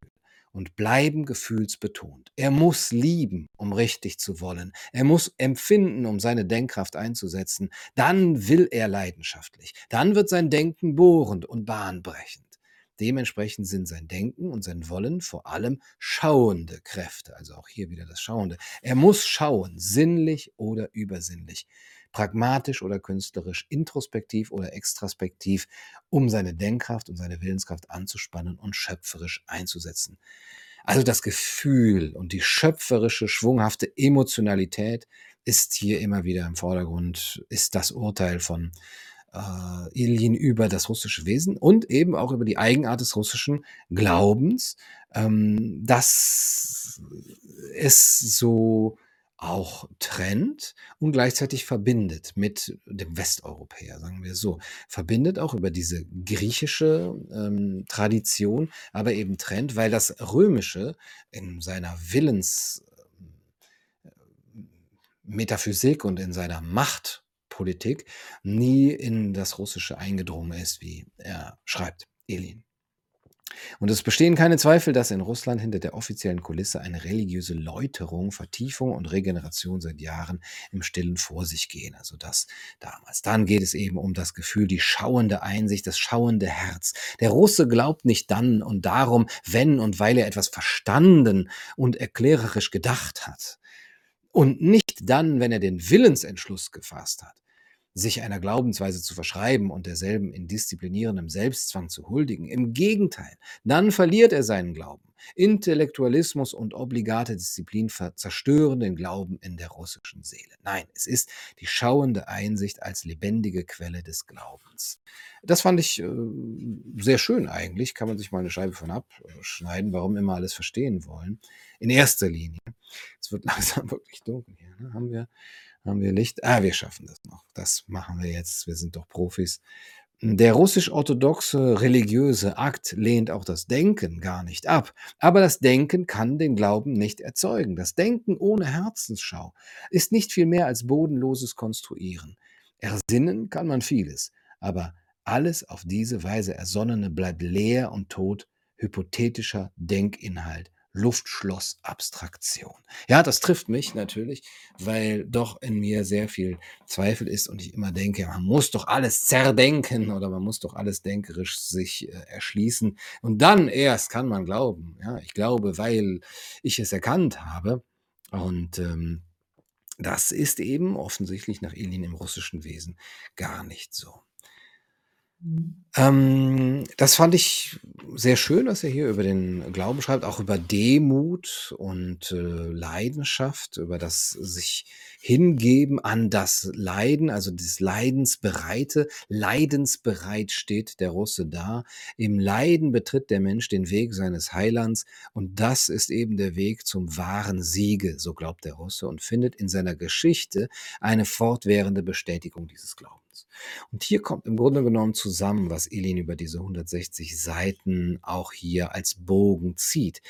und bleiben gefühlsbetont. Er muss lieben, um richtig zu wollen. Er muss empfinden, um seine Denkkraft einzusetzen. Dann will er leidenschaftlich. Dann wird sein Denken bohrend und bahnbrechend. Dementsprechend sind sein Denken und sein Wollen vor allem schauende Kräfte, also auch hier wieder das Schauende. Er muss schauen, sinnlich oder übersinnlich, pragmatisch oder künstlerisch, introspektiv oder extraspektiv, um seine Denkkraft und seine Willenskraft anzuspannen und schöpferisch einzusetzen. Also das Gefühl und die schöpferische, schwunghafte Emotionalität ist hier immer wieder im Vordergrund, ist das Urteil von äh, Ilyin über das russische Wesen und eben auch über die Eigenart des russischen Glaubens, ähm, dass es so auch trennt und gleichzeitig verbindet mit dem Westeuropäer, sagen wir so. Verbindet auch über diese griechische ähm, Tradition, aber eben trennt, weil das Römische in seiner Willens Metaphysik und in seiner Machtpolitik nie in das Russische eingedrungen ist, wie er schreibt, Elin. Und es bestehen keine Zweifel, dass in Russland hinter der offiziellen Kulisse eine religiöse Läuterung, Vertiefung und Regeneration seit Jahren im Stillen vor sich gehen. Also das damals. Dann geht es eben um das Gefühl, die schauende Einsicht, das schauende Herz. Der Russe glaubt nicht dann und darum, wenn und weil er etwas verstanden und erklärerisch gedacht hat. Und nicht dann, wenn er den Willensentschluss gefasst hat sich einer Glaubensweise zu verschreiben und derselben in disziplinierendem Selbstzwang zu huldigen. Im Gegenteil, dann verliert er seinen Glauben. Intellektualismus und obligate Disziplin zerstören den Glauben in der russischen Seele. Nein, es ist die schauende Einsicht als lebendige Quelle des Glaubens. Das fand ich äh, sehr schön eigentlich. Kann man sich mal eine Scheibe von abschneiden, warum immer alles verstehen wollen. In erster Linie. Es wird langsam wirklich dunkel hier. Ne? Haben wir haben wir Licht? Ah, wir schaffen das noch. Das machen wir jetzt. Wir sind doch Profis. Der russisch-orthodoxe religiöse Akt lehnt auch das Denken gar nicht ab. Aber das Denken kann den Glauben nicht erzeugen. Das Denken ohne Herzensschau ist nicht viel mehr als bodenloses Konstruieren. Ersinnen kann man vieles, aber alles auf diese Weise Ersonnene bleibt leer und tot, hypothetischer Denkinhalt, Luftschlossabstraktion. Ja, das trifft mich natürlich, weil doch in mir sehr viel Zweifel ist und ich immer denke, man muss doch alles zerdenken oder man muss doch alles denkerisch sich äh, erschließen und dann erst kann man glauben. Ja, ich glaube, weil ich es erkannt habe und ähm, das ist eben offensichtlich nach Elin im russischen Wesen gar nicht so. Ähm, das fand ich sehr schön, was er hier über den Glauben schreibt, auch über Demut und, äh, Leidenschaft, über das sich hingeben an das Leiden, also das Leidensbereite. Leidensbereit steht der Russe da. Im Leiden betritt der Mensch den Weg seines Heilands und das ist eben der Weg zum wahren Siege, so glaubt der Russe und findet in seiner Geschichte eine fortwährende Bestätigung dieses Glaubens. Und hier kommt im Grunde genommen zusammen, was Elin über diese 160 Seiten auch hier als Bogen zieht.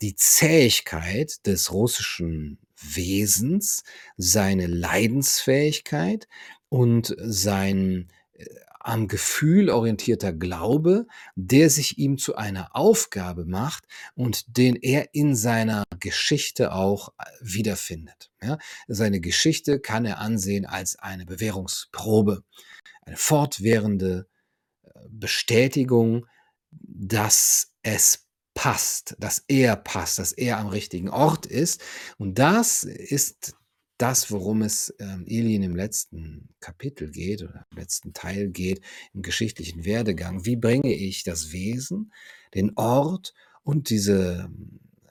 Die Zähigkeit des russischen Wesens, seine Leidensfähigkeit und sein äh, am Gefühl orientierter Glaube, der sich ihm zu einer Aufgabe macht und den er in seiner Geschichte auch äh, wiederfindet. Ja, seine Geschichte kann er ansehen als eine Bewährungsprobe, eine fortwährende äh, Bestätigung, dass es passt, dass er passt, dass er am richtigen Ort ist. Und das ist das, worum es ähm, Elin im letzten Kapitel geht oder im letzten Teil geht, im geschichtlichen Werdegang. Wie bringe ich das Wesen, den Ort und diese, äh,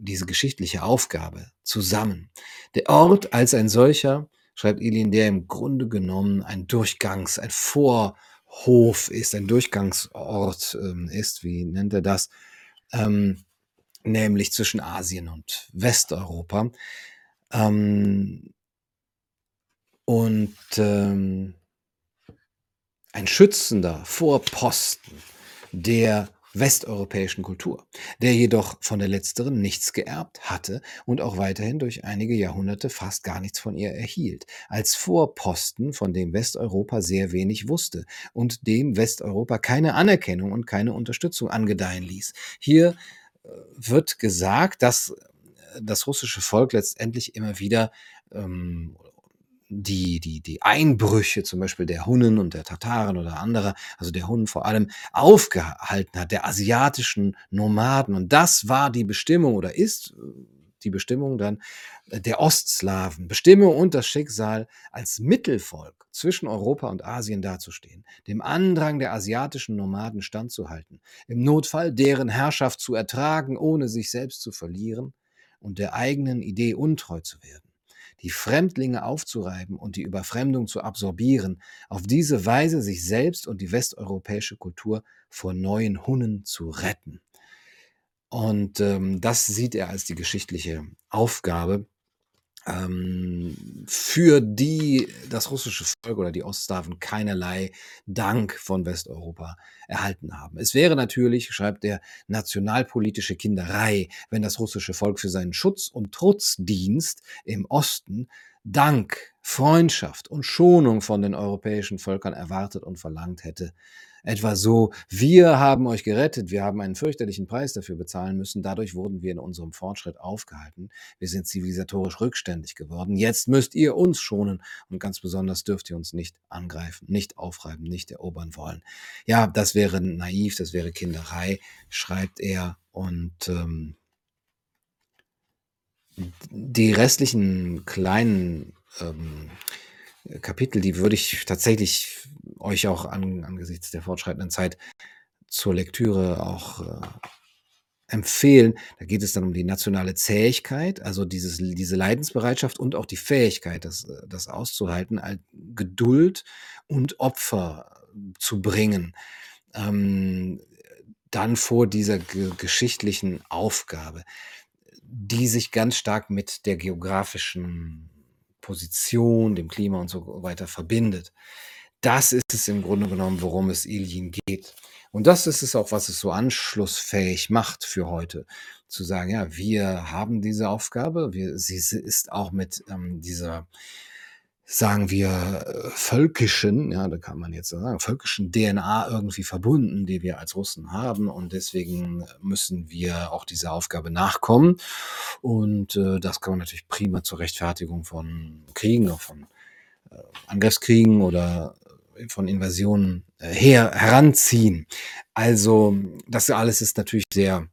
diese geschichtliche Aufgabe zusammen? Der Ort als ein solcher, schreibt Elin, der im Grunde genommen ein Durchgangs-, ein Vorhof ist, ein Durchgangsort ähm, ist, wie nennt er das, ähm, nämlich zwischen Asien und Westeuropa. Ähm, und ähm, ein schützender Vorposten der westeuropäischen Kultur, der jedoch von der letzteren nichts geerbt hatte und auch weiterhin durch einige Jahrhunderte fast gar nichts von ihr erhielt, als Vorposten, von dem Westeuropa sehr wenig wusste und dem Westeuropa keine Anerkennung und keine Unterstützung angedeihen ließ. Hier äh, wird gesagt, dass das russische Volk letztendlich immer wieder ähm, die, die, die Einbrüche zum Beispiel der Hunnen und der Tataren oder anderer, also der Hunnen vor allem, aufgehalten hat, der asiatischen Nomaden. Und das war die Bestimmung oder ist äh, die Bestimmung dann äh, der Ostslawen. Bestimmung und das Schicksal als Mittelvolk zwischen Europa und Asien dazustehen, dem Andrang der asiatischen Nomaden standzuhalten, im Notfall deren Herrschaft zu ertragen, ohne sich selbst zu verlieren und der eigenen Idee untreu zu werden, die Fremdlinge aufzureiben und die Überfremdung zu absorbieren, auf diese Weise sich selbst und die westeuropäische Kultur vor neuen Hunnen zu retten. Und ähm, das sieht er als die geschichtliche Aufgabe, ähm, für die das russische Volk oder die Ostslawen keinerlei Dank von Westeuropa erhalten haben. Es wäre natürlich, schreibt er, nationalpolitische Kinderei, wenn das russische Volk für seinen Schutz und Trutzdienst im Osten Dank, Freundschaft und Schonung von den europäischen Völkern erwartet und verlangt hätte. Etwa so, wir haben euch gerettet, wir haben einen fürchterlichen Preis dafür bezahlen müssen, dadurch wurden wir in unserem Fortschritt aufgehalten, wir sind zivilisatorisch rückständig geworden, jetzt müsst ihr uns schonen und ganz besonders dürft ihr uns nicht angreifen, nicht aufreiben, nicht erobern wollen. Ja, das wäre naiv, das wäre Kinderei, schreibt er und ähm, die restlichen kleinen ähm, Kapitel, die würde ich tatsächlich euch auch an, angesichts der fortschreitenden Zeit zur Lektüre auch äh, empfehlen. Da geht es dann um die nationale Zähigkeit, also dieses, diese Leidensbereitschaft und auch die Fähigkeit, das, äh, das auszuhalten, Geduld und Opfer zu bringen. Ähm, dann vor dieser geschichtlichen Aufgabe, die sich ganz stark mit der geografischen Position, dem Klima und so weiter verbindet. Das ist es im Grunde genommen, worum es Iljin geht. Und das ist es auch, was es so anschlussfähig macht für heute. Zu sagen, ja, wir haben diese Aufgabe, wir, sie ist auch mit ähm, dieser sagen wir, äh, völkischen, ja, da kann man jetzt sagen, völkischen DNA irgendwie verbunden, die wir als Russen haben. Und deswegen müssen wir auch dieser Aufgabe nachkommen. Und äh, das kann man natürlich prima zur Rechtfertigung von Kriegen, auch von äh, Angriffskriegen oder von Invasionen äh, her heranziehen. Also das alles ist natürlich sehr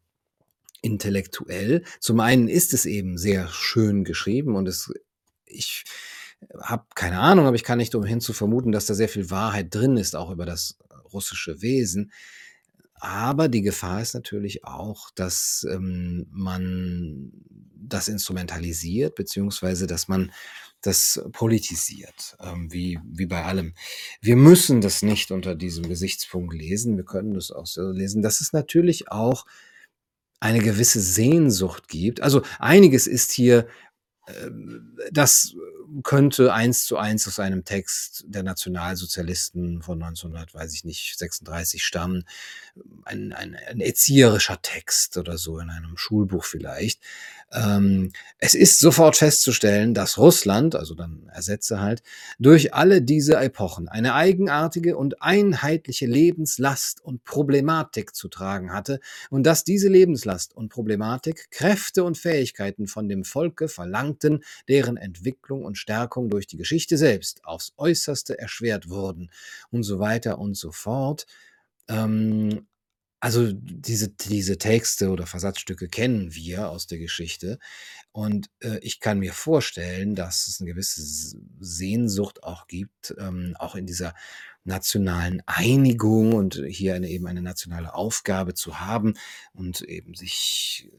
intellektuell. Zum einen ist es eben sehr schön geschrieben und es ich habe keine Ahnung, aber ich kann nicht umhin zu vermuten, dass da sehr viel Wahrheit drin ist, auch über das russische Wesen. Aber die Gefahr ist natürlich auch, dass ähm, man das instrumentalisiert, beziehungsweise dass man das politisiert, ähm, wie, wie bei allem. Wir müssen das nicht unter diesem Gesichtspunkt lesen. Wir können das auch so lesen, dass es natürlich auch eine gewisse Sehnsucht gibt. Also einiges ist hier ähm, das könnte eins zu eins aus einem Text der Nationalsozialisten von 1900, weiß ich nicht, 36 stammen. Ein, ein, ein erzieherischer Text oder so in einem Schulbuch vielleicht. Ähm, es ist sofort festzustellen, dass Russland, also dann ersetze halt, durch alle diese Epochen eine eigenartige und einheitliche Lebenslast und Problematik zu tragen hatte und dass diese Lebenslast und Problematik Kräfte und Fähigkeiten von dem Volke verlangten, deren Entwicklung und Stärkung durch die Geschichte selbst aufs äußerste erschwert wurden und so weiter und so fort. Ähm, also diese, diese Texte oder Versatzstücke kennen wir aus der Geschichte. Und äh, ich kann mir vorstellen, dass es eine gewisse Sehnsucht auch gibt, ähm, auch in dieser nationalen Einigung und hier eine, eben eine nationale Aufgabe zu haben und eben sich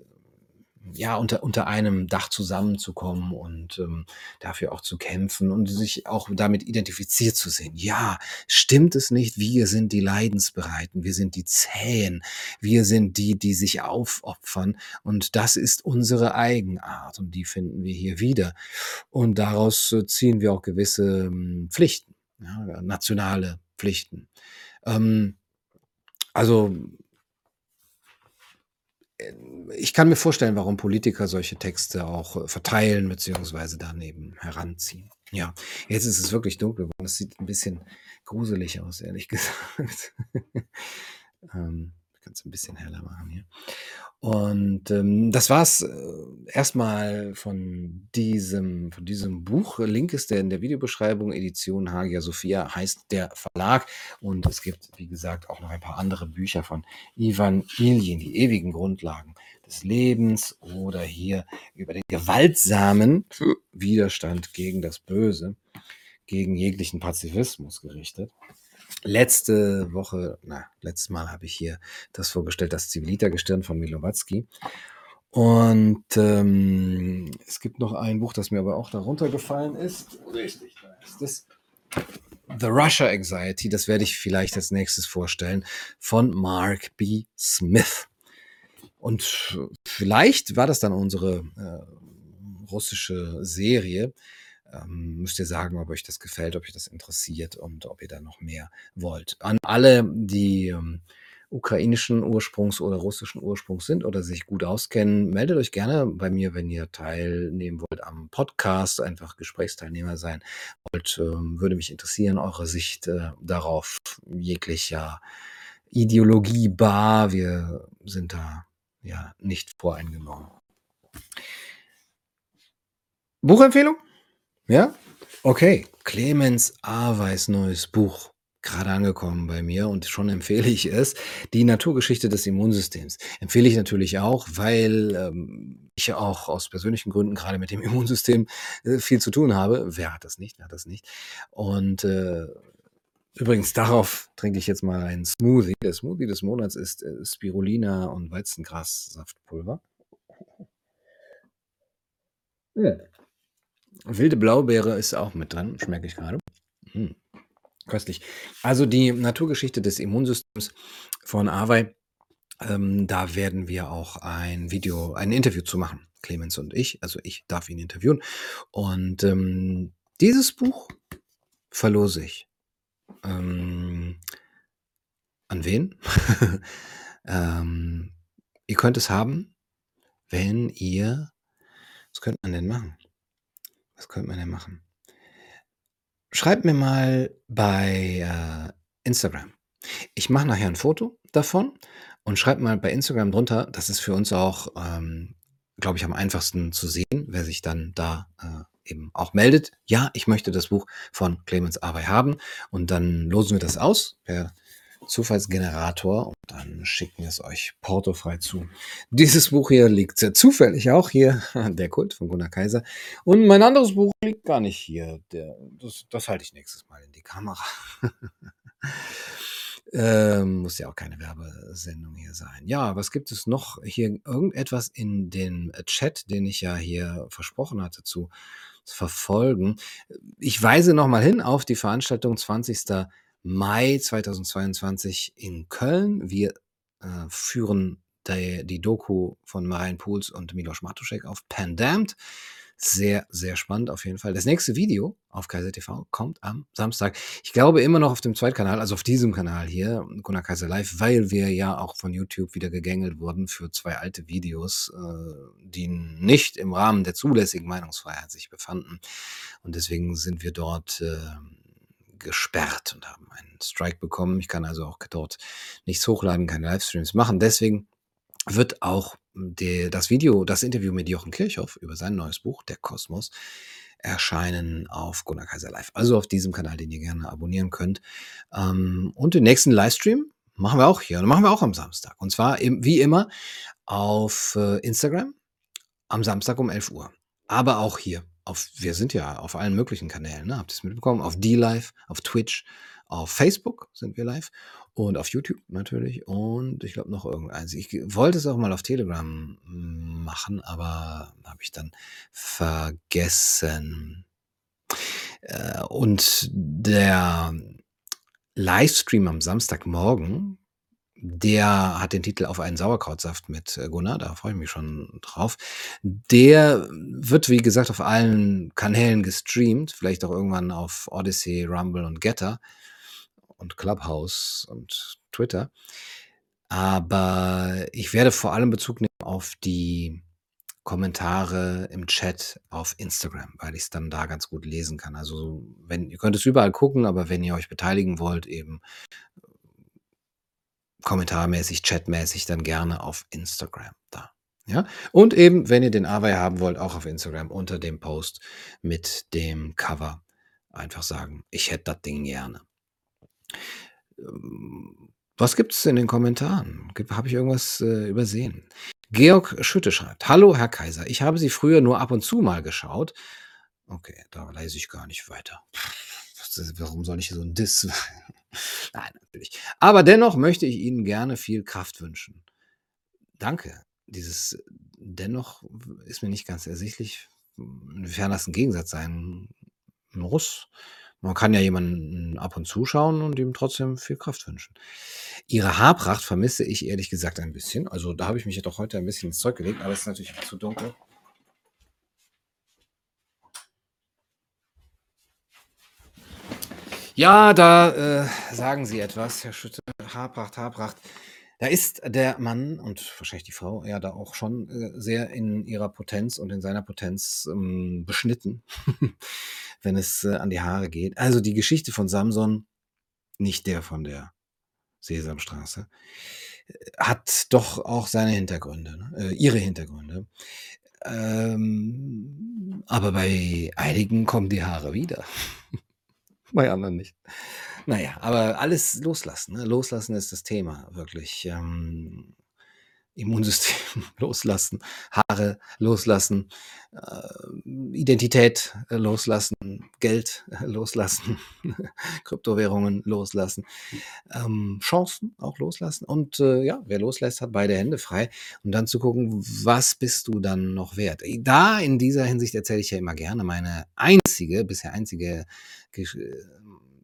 ja, unter, unter einem Dach zusammenzukommen und ähm, dafür auch zu kämpfen und sich auch damit identifiziert zu sehen. Ja, stimmt es nicht? Wir sind die Leidensbereiten, wir sind die Zähen, wir sind die, die sich aufopfern und das ist unsere Eigenart und die finden wir hier wieder. Und daraus äh, ziehen wir auch gewisse ähm, Pflichten, ja, nationale Pflichten. Ähm, also ich kann mir vorstellen, warum Politiker solche Texte auch äh, verteilen beziehungsweise daneben heranziehen. Ja, jetzt ist es wirklich dunkel geworden. Es sieht ein bisschen gruselig aus, ehrlich gesagt. ähm, ich kann es ein bisschen heller machen hier. Und ähm, das war's äh, erstmal von diesem, von diesem Buch. Link ist der in der Videobeschreibung. Edition Hagia Sophia heißt der Verlag. Und es gibt, wie gesagt, auch noch ein paar andere Bücher von Ivan Ilyin, die ewigen Grundlagen des Lebens oder hier über den gewaltsamen Widerstand gegen das Böse, gegen jeglichen Pazifismus gerichtet. Letzte Woche, na, letztes Mal habe ich hier das vorgestellt, das Zivilita-Gestirn von Milowatzki. Und ähm, es gibt noch ein Buch, das mir aber auch darunter gefallen ist. Richtig, da ist es. The Russia Anxiety, das werde ich vielleicht als nächstes vorstellen, von Mark B. Smith. Und vielleicht war das dann unsere äh, russische Serie. Ähm, müsst ihr sagen, ob euch das gefällt, ob euch das interessiert und ob ihr da noch mehr wollt. An alle, die ähm, ukrainischen Ursprungs oder russischen Ursprungs sind oder sich gut auskennen, meldet euch gerne bei mir, wenn ihr teilnehmen wollt am Podcast, einfach Gesprächsteilnehmer sein wollt. Ähm, würde mich interessieren, eure Sicht äh, darauf, jeglicher Ideologie bar. Wir sind da ja nicht voreingenommen. Buchempfehlung? Ja? Okay. Clemens Aweis neues Buch. Gerade angekommen bei mir und schon empfehle ich es. Die Naturgeschichte des Immunsystems. Empfehle ich natürlich auch, weil ähm, ich ja auch aus persönlichen Gründen gerade mit dem Immunsystem äh, viel zu tun habe. Wer hat das nicht? Wer hat das nicht? Und äh, übrigens, darauf trinke ich jetzt mal einen Smoothie. Der Smoothie des Monats ist äh, Spirulina und Weizengrassaftpulver. Hm. Wilde Blaubeere ist auch mit drin, schmecke ich gerade. Hm. Köstlich. Also die Naturgeschichte des Immunsystems von Awei, ähm, da werden wir auch ein Video, ein Interview zu machen. Clemens und ich, also ich darf ihn interviewen. Und ähm, dieses Buch verlose ich. Ähm, an wen? ähm, ihr könnt es haben, wenn ihr, was könnte man denn machen? Was könnte man denn machen? Schreibt mir mal bei äh, Instagram. Ich mache nachher ein Foto davon und schreibt mal bei Instagram drunter. Das ist für uns auch, ähm, glaube ich, am einfachsten zu sehen, wer sich dann da äh, eben auch meldet. Ja, ich möchte das Buch von Clemens Arbey haben und dann losen wir das aus per Zufallsgenerator und dann schicken wir es euch portofrei zu. Dieses Buch hier liegt sehr zufällig auch hier, der Kult von Gunnar Kaiser. Und mein anderes Buch liegt gar nicht hier. Der, das, das halte ich nächstes Mal in die Kamera. ähm, muss ja auch keine Werbesendung hier sein. Ja, was gibt es noch? Hier irgendetwas in den Chat, den ich ja hier versprochen hatte zu verfolgen. Ich weise nochmal hin auf die Veranstaltung 20. Mai 2022 in Köln. Wir äh, führen die, die Doku von Marijn Pools und Milos Matuszek auf Pandamned. Sehr, sehr spannend auf jeden Fall. Das nächste Video auf Kaiser TV kommt am Samstag. Ich glaube immer noch auf dem Zweitkanal, also auf diesem Kanal hier, Gunnar Kaiser Live, weil wir ja auch von YouTube wieder gegängelt wurden für zwei alte Videos, äh, die nicht im Rahmen der zulässigen Meinungsfreiheit sich befanden. Und deswegen sind wir dort äh, gesperrt und haben einen Strike bekommen. Ich kann also auch dort nichts hochladen, keine Livestreams machen. Deswegen wird auch die, das Video, das Interview mit Jochen Kirchhoff über sein neues Buch, Der Kosmos, erscheinen auf Gunnar Kaiser Live. Also auf diesem Kanal, den ihr gerne abonnieren könnt. Ähm, und den nächsten Livestream machen wir auch hier. Und machen wir auch am Samstag. Und zwar wie immer auf äh, Instagram am Samstag um 11 Uhr. Aber auch hier auf, wir sind ja auf allen möglichen Kanälen, ne? Habt ihr es mitbekommen? Auf D-Live, auf Twitch, auf Facebook sind wir live und auf YouTube natürlich und ich glaube noch irgendeins. Ich wollte es auch mal auf Telegram machen, aber habe ich dann vergessen. Äh, und der Livestream am Samstagmorgen der hat den Titel auf einen Sauerkrautsaft mit äh, Gunnar, da freue ich mich schon drauf. Der wird, wie gesagt, auf allen Kanälen gestreamt, vielleicht auch irgendwann auf Odyssey, Rumble und Getter und Clubhouse und Twitter. Aber ich werde vor allem Bezug nehmen auf die Kommentare im Chat auf Instagram, weil ich es dann da ganz gut lesen kann. Also wenn ihr könnt es überall gucken, aber wenn ihr euch beteiligen wollt, eben kommentarmäßig, chatmäßig dann gerne auf Instagram da. Ja? Und eben, wenn ihr den Awei haben wollt, auch auf Instagram unter dem Post mit dem Cover einfach sagen, ich hätte das Ding gerne. Ähm, was gibt es in den Kommentaren? Habe ich irgendwas äh, übersehen? Georg Schütte schreibt, Hallo Herr Kaiser, ich habe Sie früher nur ab und zu mal geschaut. Okay, da lese ich gar nicht weiter. Warum soll ich so ein Diss Nein, natürlich. Aber dennoch möchte ich Ihnen gerne viel Kraft wünschen. Danke. Dieses dennoch ist mir nicht ganz ersichtlich, inwiefern das ein Gegensatz sein muss. Man kann ja jemanden ab und zuschauen und ihm trotzdem viel Kraft wünschen. Ihre Haarpracht vermisse ich ehrlich gesagt ein bisschen. Also da habe ich mich ja doch heute ein bisschen ins Zeug gelegt, aber es ist natürlich zu dunkel. Ja, da, äh, sagen Sie etwas, Herr Schütte. Haarpracht, Haarpracht. Da ist der Mann und wahrscheinlich die Frau ja da auch schon, äh, sehr in ihrer Potenz und in seiner Potenz, ähm, beschnitten, wenn es, äh, an die Haare geht. Also, die Geschichte von Samson, nicht der von der Sesamstraße, äh, hat doch auch seine Hintergründe, ne? Äh, ihre Hintergründe. Ähm, aber bei einigen kommen die Haare wieder. Bei anderen nicht. Na ja, aber alles loslassen, ne? Loslassen ist das Thema wirklich. Ähm, Immunsystem loslassen, Haare loslassen, ähm, Identität, äh, loslassen, Geld, äh, loslassen, Kryptowährungen loslassen, ähm, Chancen auch loslassen und, äh, ja, wer loslässt, hat beide Hände frei und dann zu gucken, was bist du dann noch wert? Äh, da in dieser Hinsicht erzähle ich ja immer gerne meine einzige, bisher einzige äh,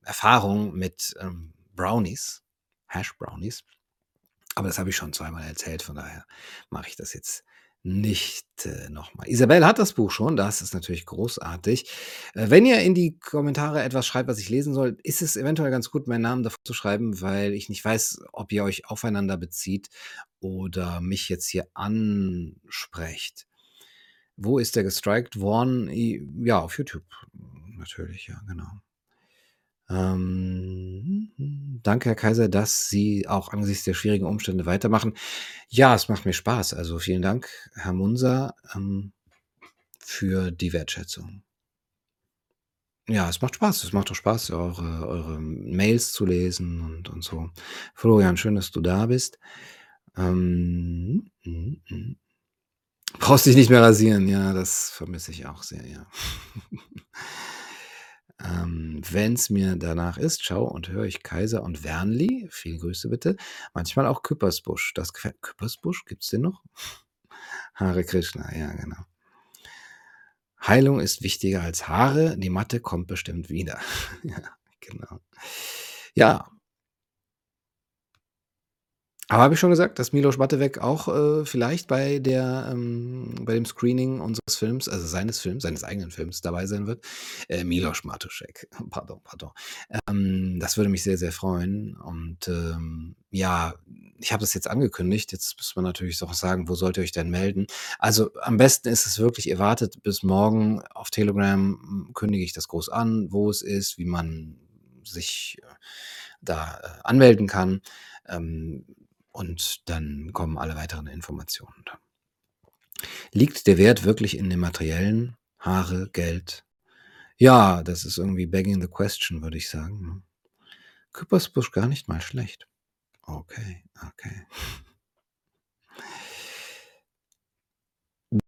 Erfahrung mit, ähm, Brownies, Hash Brownies. Aber das habe ich schon zweimal erzählt, von daher mache ich das jetzt nicht, äh, noch mal. Isabel hat das Buch schon, das ist natürlich großartig. Äh, wenn ihr in die Kommentare etwas schreibt, was ich lesen soll, ist es eventuell ganz gut, meinen Namen davor zu schreiben, weil ich nicht weiß, ob ihr euch aufeinander bezieht oder mich jetzt hier ansprecht. Wo ist der gestrikt worden? Ja, auf YouTube natürlich, ja, genau. Ähm, danke, Herr Kaiser, dass Sie auch angesichts der schwierigen Umstände weitermachen. Ja, es macht mir Spaß. Also, vielen Dank, Herr Munzer, ähm, für die Wertschätzung. Ja, es macht Spaß. Es macht doch Spaß, eure eure Mails zu lesen und und so. Florian, schön, dass du da bist. Ähm. Brauchst dich nicht mehr rasieren. Ja, das vermisse ich auch sehr, ja. Ähm, wenn's mir danach ist, schaue und höre ich Kaiser und Wernli, viele Grüße bitte, manchmal auch Küppersbusch. Das gefällt Küppersbusch, gibt's den noch? Hare Krishna, ja, genau. Heilung ist wichtiger als Haare, die Matte kommt bestimmt wieder. Ja, genau. Ja. Aber habe ich schon gesagt, dass Milos Matteweg auch, äh, vielleicht bei der ähm, bei dem Screening unseres Films, also seines Films, seines eigenen Films dabei sein wird? Äh, Milos Matuschek, pardon, pardon. Ähm, das würde mich sehr, sehr freuen und, ähm, ja, ich habe das jetzt angekündigt. Jetzt muss man natürlich so sagen: „Wo sollt ihr euch denn melden?“ Also, am besten ist es wirklich, ihr wartet bis morgen. Auf Telegram, hm, kündige ich das groß an, wo es ist, wie man sich, äh, da, äh, anmelden kann. Ähm, und dann kommen alle weiteren Informationen. Liegt der Wert wirklich in dem Materiellen? Haare, Geld? Ja, das ist irgendwie begging the question, würde ich sagen, ne? Küppersbusch gar nicht mal schlecht. Okay, okay.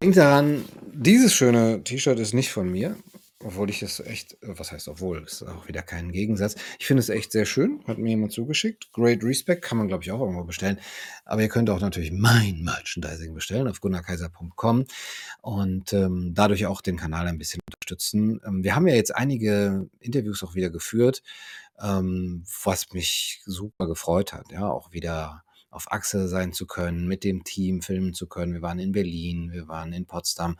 Denkt daran, dieses schöne T-Shirt ist nicht von mir, obwohl ich es echt was heißt obwohl, ist auch wieder kein Gegensatz. Ich finde es echt sehr schön, hat mir jemand zugeschickt. Great Respect, kann man, glaube ich, auch irgendwo bestellen. Aber ihr könnt auch natürlich mein Merchandising bestellen auf gunnarkaiser.com und, ähm, dadurch auch den Kanal ein bisschen unterstützen. Ähm, wir haben ja jetzt einige Interviews auch wieder geführt, ähm, was mich super gefreut hat, ja, auch wieder auf Achse sein zu können, mit dem Team filmen zu können. Wir waren in Berlin, wir waren in Potsdam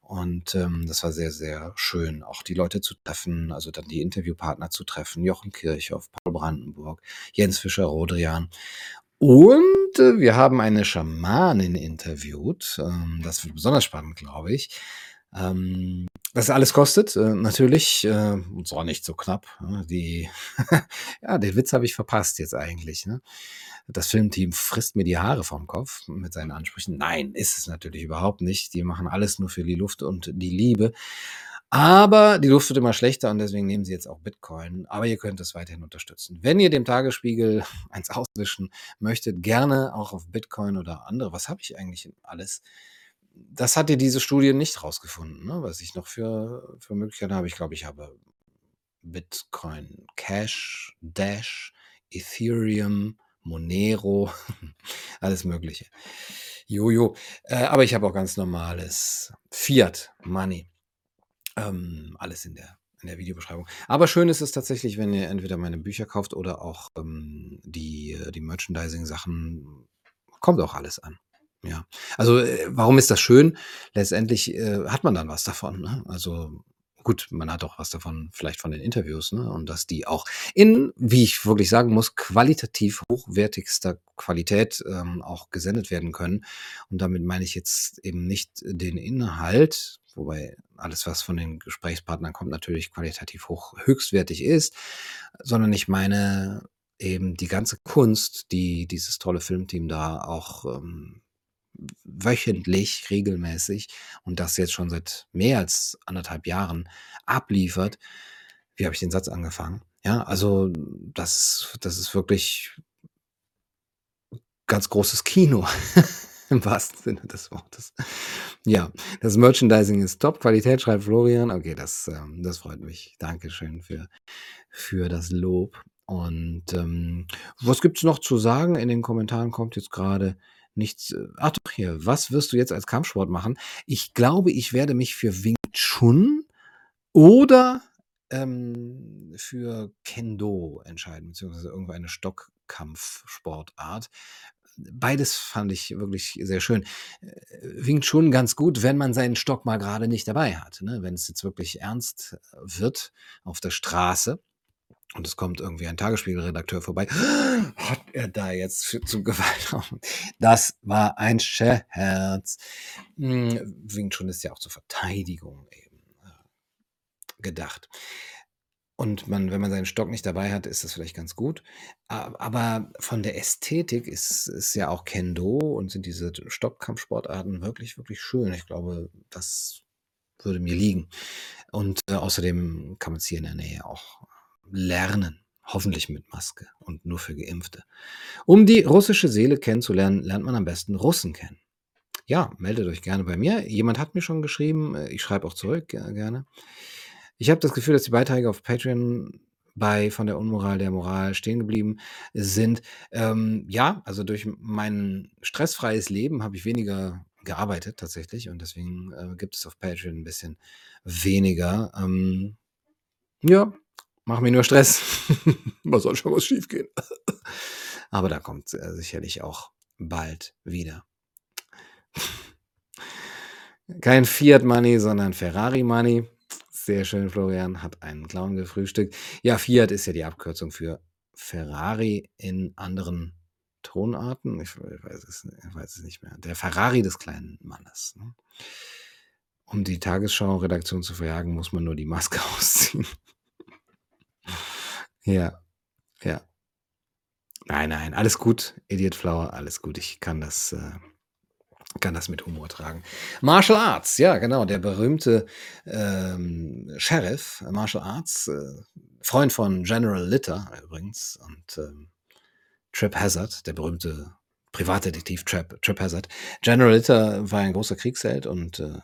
und, ähm, das war sehr, sehr schön, auch die Leute zu treffen, also dann die Interviewpartner zu treffen, Jochen Kirchhoff, Paul Brandenburg, Jens Fischer-Rodrian. Und, äh, wir haben eine Schamanin interviewt. Ähm, das wird besonders spannend, glaube ich. Ähm, das alles kostet, äh, natürlich, äh, und zwar nicht so knapp, ne? Die ja, den Witz habe ich verpasst jetzt eigentlich, ne? Das Filmteam frisst mir die Haare vom Kopf mit seinen Ansprüchen. Nein, ist es natürlich überhaupt nicht. Die machen alles nur für die Luft und die Liebe. Aber die Luft wird immer schlechter und deswegen nehmen sie jetzt auch Bitcoin. Aber ihr könnt es weiterhin unterstützen. Wenn ihr dem Tagesspiegel eins auswischen möchtet, gerne auch auf Bitcoin oder andere was habe ich eigentlich alles? Das hat ja diese Studie nicht rausgefunden, ne, was ich noch für für Möglichkeiten habe. Ich glaube, ich habe Bitcoin Cash, Dash, Ethereum, Monero, alles Mögliche. Jojo. Äh, aber ich habe auch ganz normales Fiat Money. Ähm, alles in der in der Videobeschreibung. Aber schön ist es tatsächlich, wenn ihr entweder meine Bücher kauft oder auch, ähm, die die Merchandising-Sachen. Kommt auch alles an. Ja. Also, äh, warum ist das schön? Letztendlich, äh, hat man dann was davon, ne? Also, gut, man hat auch was davon, vielleicht von den Interviews, ne? Und dass die auch in, wie ich wirklich sagen muss, qualitativ hochwertigster Qualität ähm, auch gesendet werden können. Und damit meine ich jetzt eben nicht den Inhalt, wobei alles, was von den Gesprächspartnern kommt, natürlich qualitativ hoch höchstwertig ist, sondern ich meine eben die ganze Kunst, die dieses tolle Filmteam da auch ähm, wöchentlich, regelmäßig und das jetzt schon seit mehr als anderthalb Jahren abliefert. Wie habe ich den Satz angefangen? Ja, also das, das ist wirklich ganz großes Kino im wahrsten Sinne des Wortes. Ja, das Merchandising ist top, Qualität, schreibt Florian. Okay, das, ähm, das freut mich. Dankeschön für, für das Lob. Und ähm, was gibt's noch zu sagen? In den Kommentaren kommt jetzt gerade nichts. Äh, ach doch, hier. Was wirst du jetzt als Kampfsport machen? Ich glaube, ich werde mich für Wing Chun oder ähm, für Kendo entscheiden, beziehungsweise irgendeine Stockkampfsportart. Beides fand ich wirklich sehr schön. Äh, Wing Chun ganz gut, wenn man seinen Stock mal gerade nicht dabei hat. Ne? Wenn es jetzt wirklich ernst wird auf der Straße und es kommt irgendwie ein Tagesspiegelredakteur vorbei. Hat er da jetzt für, zum Gewaltraum? Das war ein Scherz. Hm, Chun ist ja auch zur Verteidigung eben äh, gedacht. Und man, wenn man seinen Stock nicht dabei hat, ist das vielleicht ganz gut. Aber von der Ästhetik ist, ist ja auch Kendo und sind diese Stockkampfsportarten wirklich, wirklich schön. Ich glaube, das würde mir liegen. Und äh, außerdem kann man es hier in der Nähe auch lernen. Hoffentlich mit Maske und nur für Geimpfte. Um die russische Seele kennenzulernen, lernt man am besten Russen kennen. Ja, meldet euch gerne bei mir. Jemand hat mir schon geschrieben, ich schreibe auch zurück gerne. Ich habe das Gefühl, dass die Beiträge auf Patreon bei von der Unmoral der Moral stehen geblieben sind. Ähm, ja, also durch mein stressfreies Leben habe ich weniger gearbeitet tatsächlich und deswegen äh, gibt es auf Patreon ein bisschen weniger. Ähm, ja, mach mir nur Stress. was soll schon was schiefgehen? Aber da kommt äh, sicherlich auch bald wieder. Kein Fiat Money, sondern Ferrari Money. Sehr schön, Florian, hat einen Clown gefrühstückt. Ja, Fiat ist ja die Abkürzung für Ferrari in anderen Tonarten. Ich weiß es, ich weiß es nicht mehr. Der Ferrari des kleinen Mannes. Ne? Um die Tagesschau-Redaktion zu verjagen, muss man nur die Maske ausziehen. Ja, ja. Nein, nein, alles gut, Idiot Flower, alles gut. Ich kann das. Äh, kann das mit Humor tragen. Martial Arts, ja, genau, der berühmte ähm, Sheriff, Martial Arts, äh, Freund von General Litter übrigens und ähm, Trip Hazard, der berühmte Privatdetektiv Trip, Trip Hazard. General Litter war ein großer Kriegsheld und äh,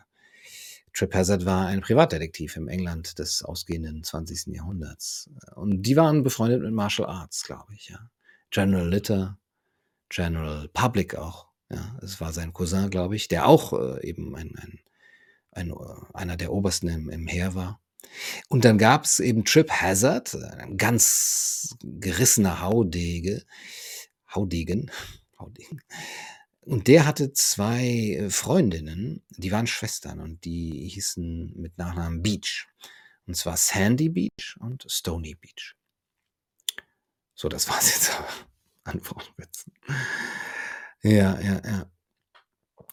Trip Hazard war ein Privatdetektiv im England des ausgehenden 20. Jahrhunderts. Und die waren befreundet mit Martial Arts, glaube ich, ja. General Litter, General Public auch. Ja, es war sein Cousin, glaube ich, der auch äh, eben ein, ein, ein, äh, einer der Obersten im, im Heer war. Und dann gab es eben Trip Hazard, ein ganz gerissener Haudege, Haudegen, Haudegen. Und der hatte zwei äh, Freundinnen, die waren Schwestern und die hießen mit Nachnamen Beach. Und zwar Sandy Beach und Stony Beach. So, das war's jetzt an Wortwitzen. Ja, ja, ja.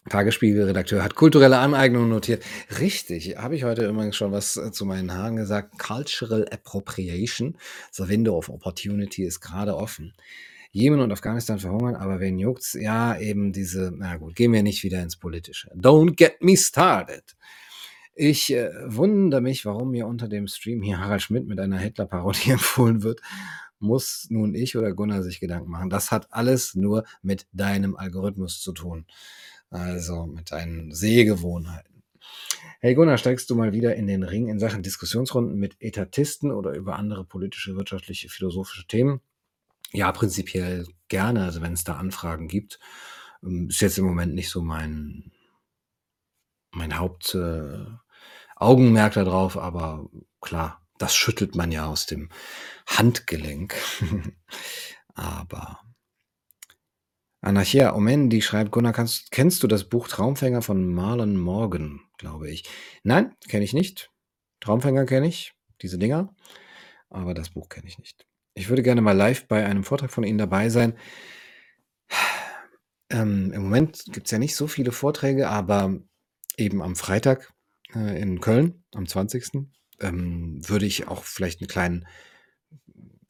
Tagesspiegelredakteur hat kulturelle Aneignung notiert. Richtig, habe ich heute übrigens schon was äh, zu meinen Haaren gesagt. Cultural Appropriation. The window of opportunity ist gerade offen. Jemen und Afghanistan verhungern, aber wen juckt's? Ja, eben diese, na gut, gehen wir nicht wieder ins Politische. Don't get me started. Ich äh, wundere mich, warum mir unter dem Stream hier Harald Schmidt mit einer Hitler-Parodie empfohlen wird muss nun ich oder Gunnar sich Gedanken machen. Das hat alles nur mit deinem Algorithmus zu tun. Also mit deinen Sehgewohnheiten. Hey Gunnar, steigst du mal wieder in den Ring in Sachen Diskussionsrunden mit Etatisten oder über andere politische, wirtschaftliche, philosophische Themen? Ja, prinzipiell gerne, also wenn es da Anfragen gibt. Ähm, ist jetzt im Moment nicht so mein, mein Hauptaugenmerk äh, darauf, aber klar, das schüttelt man ja aus dem Handgelenk. Aber Anarchia Omendi schreibt, Gunnar, kannst, kennst du das Buch Traumfänger von Marlon Morgan, glaube ich? Nein, kenne ich nicht. Traumfänger kenne ich, diese Dinger, aber das Buch kenne ich nicht. Ich würde gerne mal live bei einem Vortrag von Ihnen dabei sein. Ähm, Im Moment gibt's ja nicht so viele Vorträge, aber eben am Freitag, äh, in Köln am 20., ähm, würde ich auch vielleicht 'n kleinen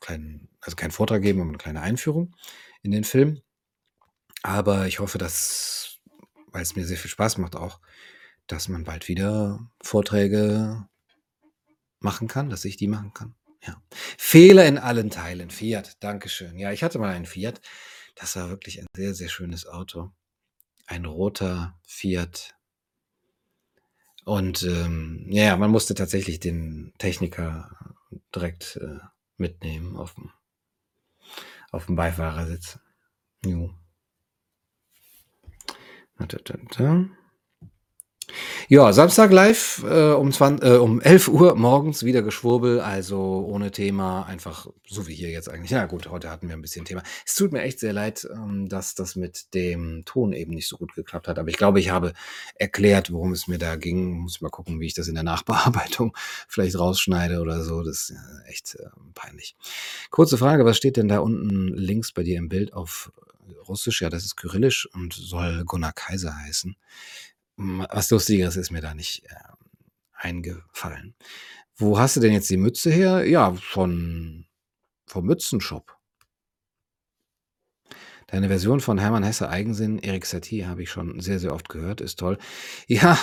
kleinen also keinen Vortrag geben, aber 'ne kleine Einführung in den Film. Aber ich hoffe, dass weil's mir sehr viel Spaß macht auch, dass man bald wieder Vorträge machen kann, dass ich die machen kann, ja. Fehler in allen Teilen, Fiat, Dankeschön. Ja, ich hatte mal einen Fiat. Das war wirklich ein sehr, sehr schönes Auto. Ein roter Fiat. Und, ähm, ja, man musste tatsächlich den Techniker direkt, äh, mitnehmen auf'm auf'm Beifahrersitz. Jo. Da, da, da. Ja, Samstag live, äh, um zwan äh, um 11:00 morgens wieder Geschwurbel, also ohne Thema, einfach so wie hier jetzt eigentlich. Ja gut, heute hatten wir 'n bisschen Thema. Es tut mir echt sehr leid, ähm, dass das mit dem Ton eben nicht so gut geklappt hat, aber ich glaube, ich habe erklärt, worum es mir da ging. Muss mal gucken, wie ich das in der Nachbearbeitung vielleicht rausschneide oder so. Das ist ja echt, ähm, peinlich. Kurze Frage, was steht denn da unten links bei dir im Bild auf Russisch? Ja, das ist Kyrillisch und soll Gunnar Kaiser heißen. Was Lustigeres ist mir da nicht, ähm, eingefallen. Wo hast du denn jetzt die Mütze her? Ja, von vom Mützenshop. Deine Version von Hermann Hesse „Eigensinn“, Erik Satie habe ich schon sehr, sehr oft gehört, ist toll. Ja,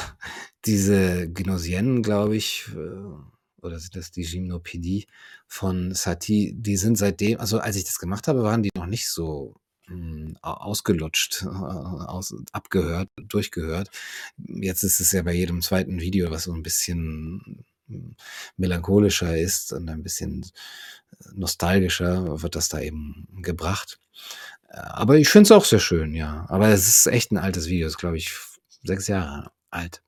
diese Gnossienne, glaube ich, äh, oder sind das die Gymnopädie von Satie, die sind seitdem also als ich das gemacht habe, waren die noch nicht so, hm, ausgelutscht, äh, aus abgehört durchgehört. Jetzt ist es ja bei jedem zweiten Video, was so 'n bisschen, hm, melancholischer ist und ein bisschen nostalgischer, wird das da eben gebracht. Aber ich finde es auch sehr schön, ja. Aber es ist echt 'n altes Video, ist, glaube ich, 6 Jahre alt.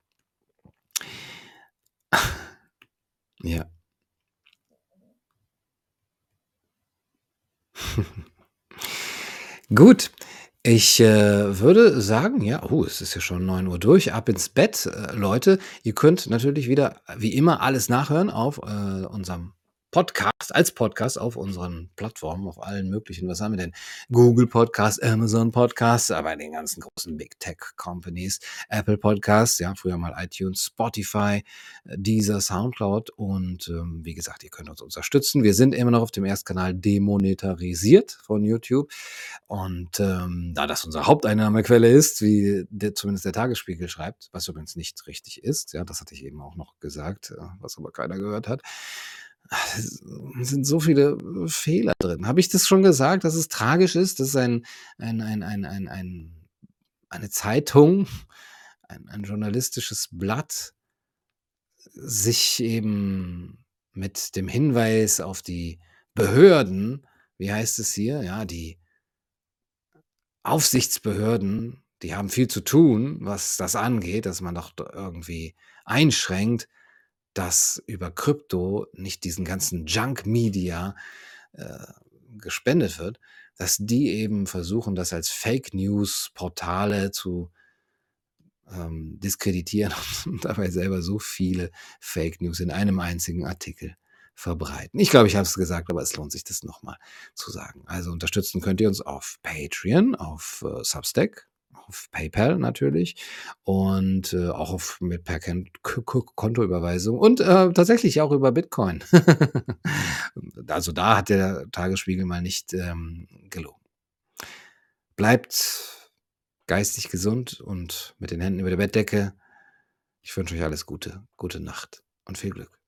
Ja. Gut, ich, äh, würde sagen, ja oh, es ist ja schon 9:00 durch. Ab ins Bett, äh, Leute. Ihr könnt natürlich wieder wie immer alles nachhören auf, äh, unserem Podcast als Podcast auf unseren Plattformen, auf allen möglichen was haben wir denn? Google Podcast, Amazon Podcast, aber den ganzen großen Big Tech Companies, Apple Podcasts, ja, früher mal iTunes, Spotify, äh, Deezer, Soundcloud und, ähm, wie gesagt, ihr könnt uns unterstützen. Wir sind immer noch auf dem Erstkanal demonetarisiert von YouTube und, ähm, da das unsere Haupteinnahmequelle ist, wie der zumindest der Tagesspiegel schreibt, was übrigens nicht richtig ist, ja, das hatte ich eben auch noch gesagt, äh, was aber keiner gehört hat. Sind so viele, äh, Fehler drin. Habe ich das schon gesagt, dass es tragisch ist, dass ein ein ein ein ein ein eine Zeitung, ein ein journalistisches Blatt sich eben mit dem Hinweis auf die Behörden wie heißt es hier? Ja, die Aufsichtsbehörden, die haben viel zu tun, was das angeht, dass man doch irgendwie einschränkt, dass über Krypto nicht diesen ganzen Junk Media, äh, gespendet wird, dass die eben versuchen, das als Fake-News-Portale zu, ähm, diskreditieren und dabei selber so viele Fake News in einem einzigen Artikel verbreiten. Ich glaube, ich habe es gesagt, aber es lohnt sich, das noch mal zu sagen. Also, unterstützen könnt ihr uns auf Patreon, auf, äh, Substack, auf PayPal natürlich und, äh, auch auf mit per Kontoüberweisung und, äh, tatsächlich auch über Bitcoin. Also, da hat der Tagesspiegel mal nicht, ähm, gelogen. Bleibt geistig gesund und mit den Händen über der Bettdecke. Ich wünsche euch alles Gute. Gute Nacht und viel Glück.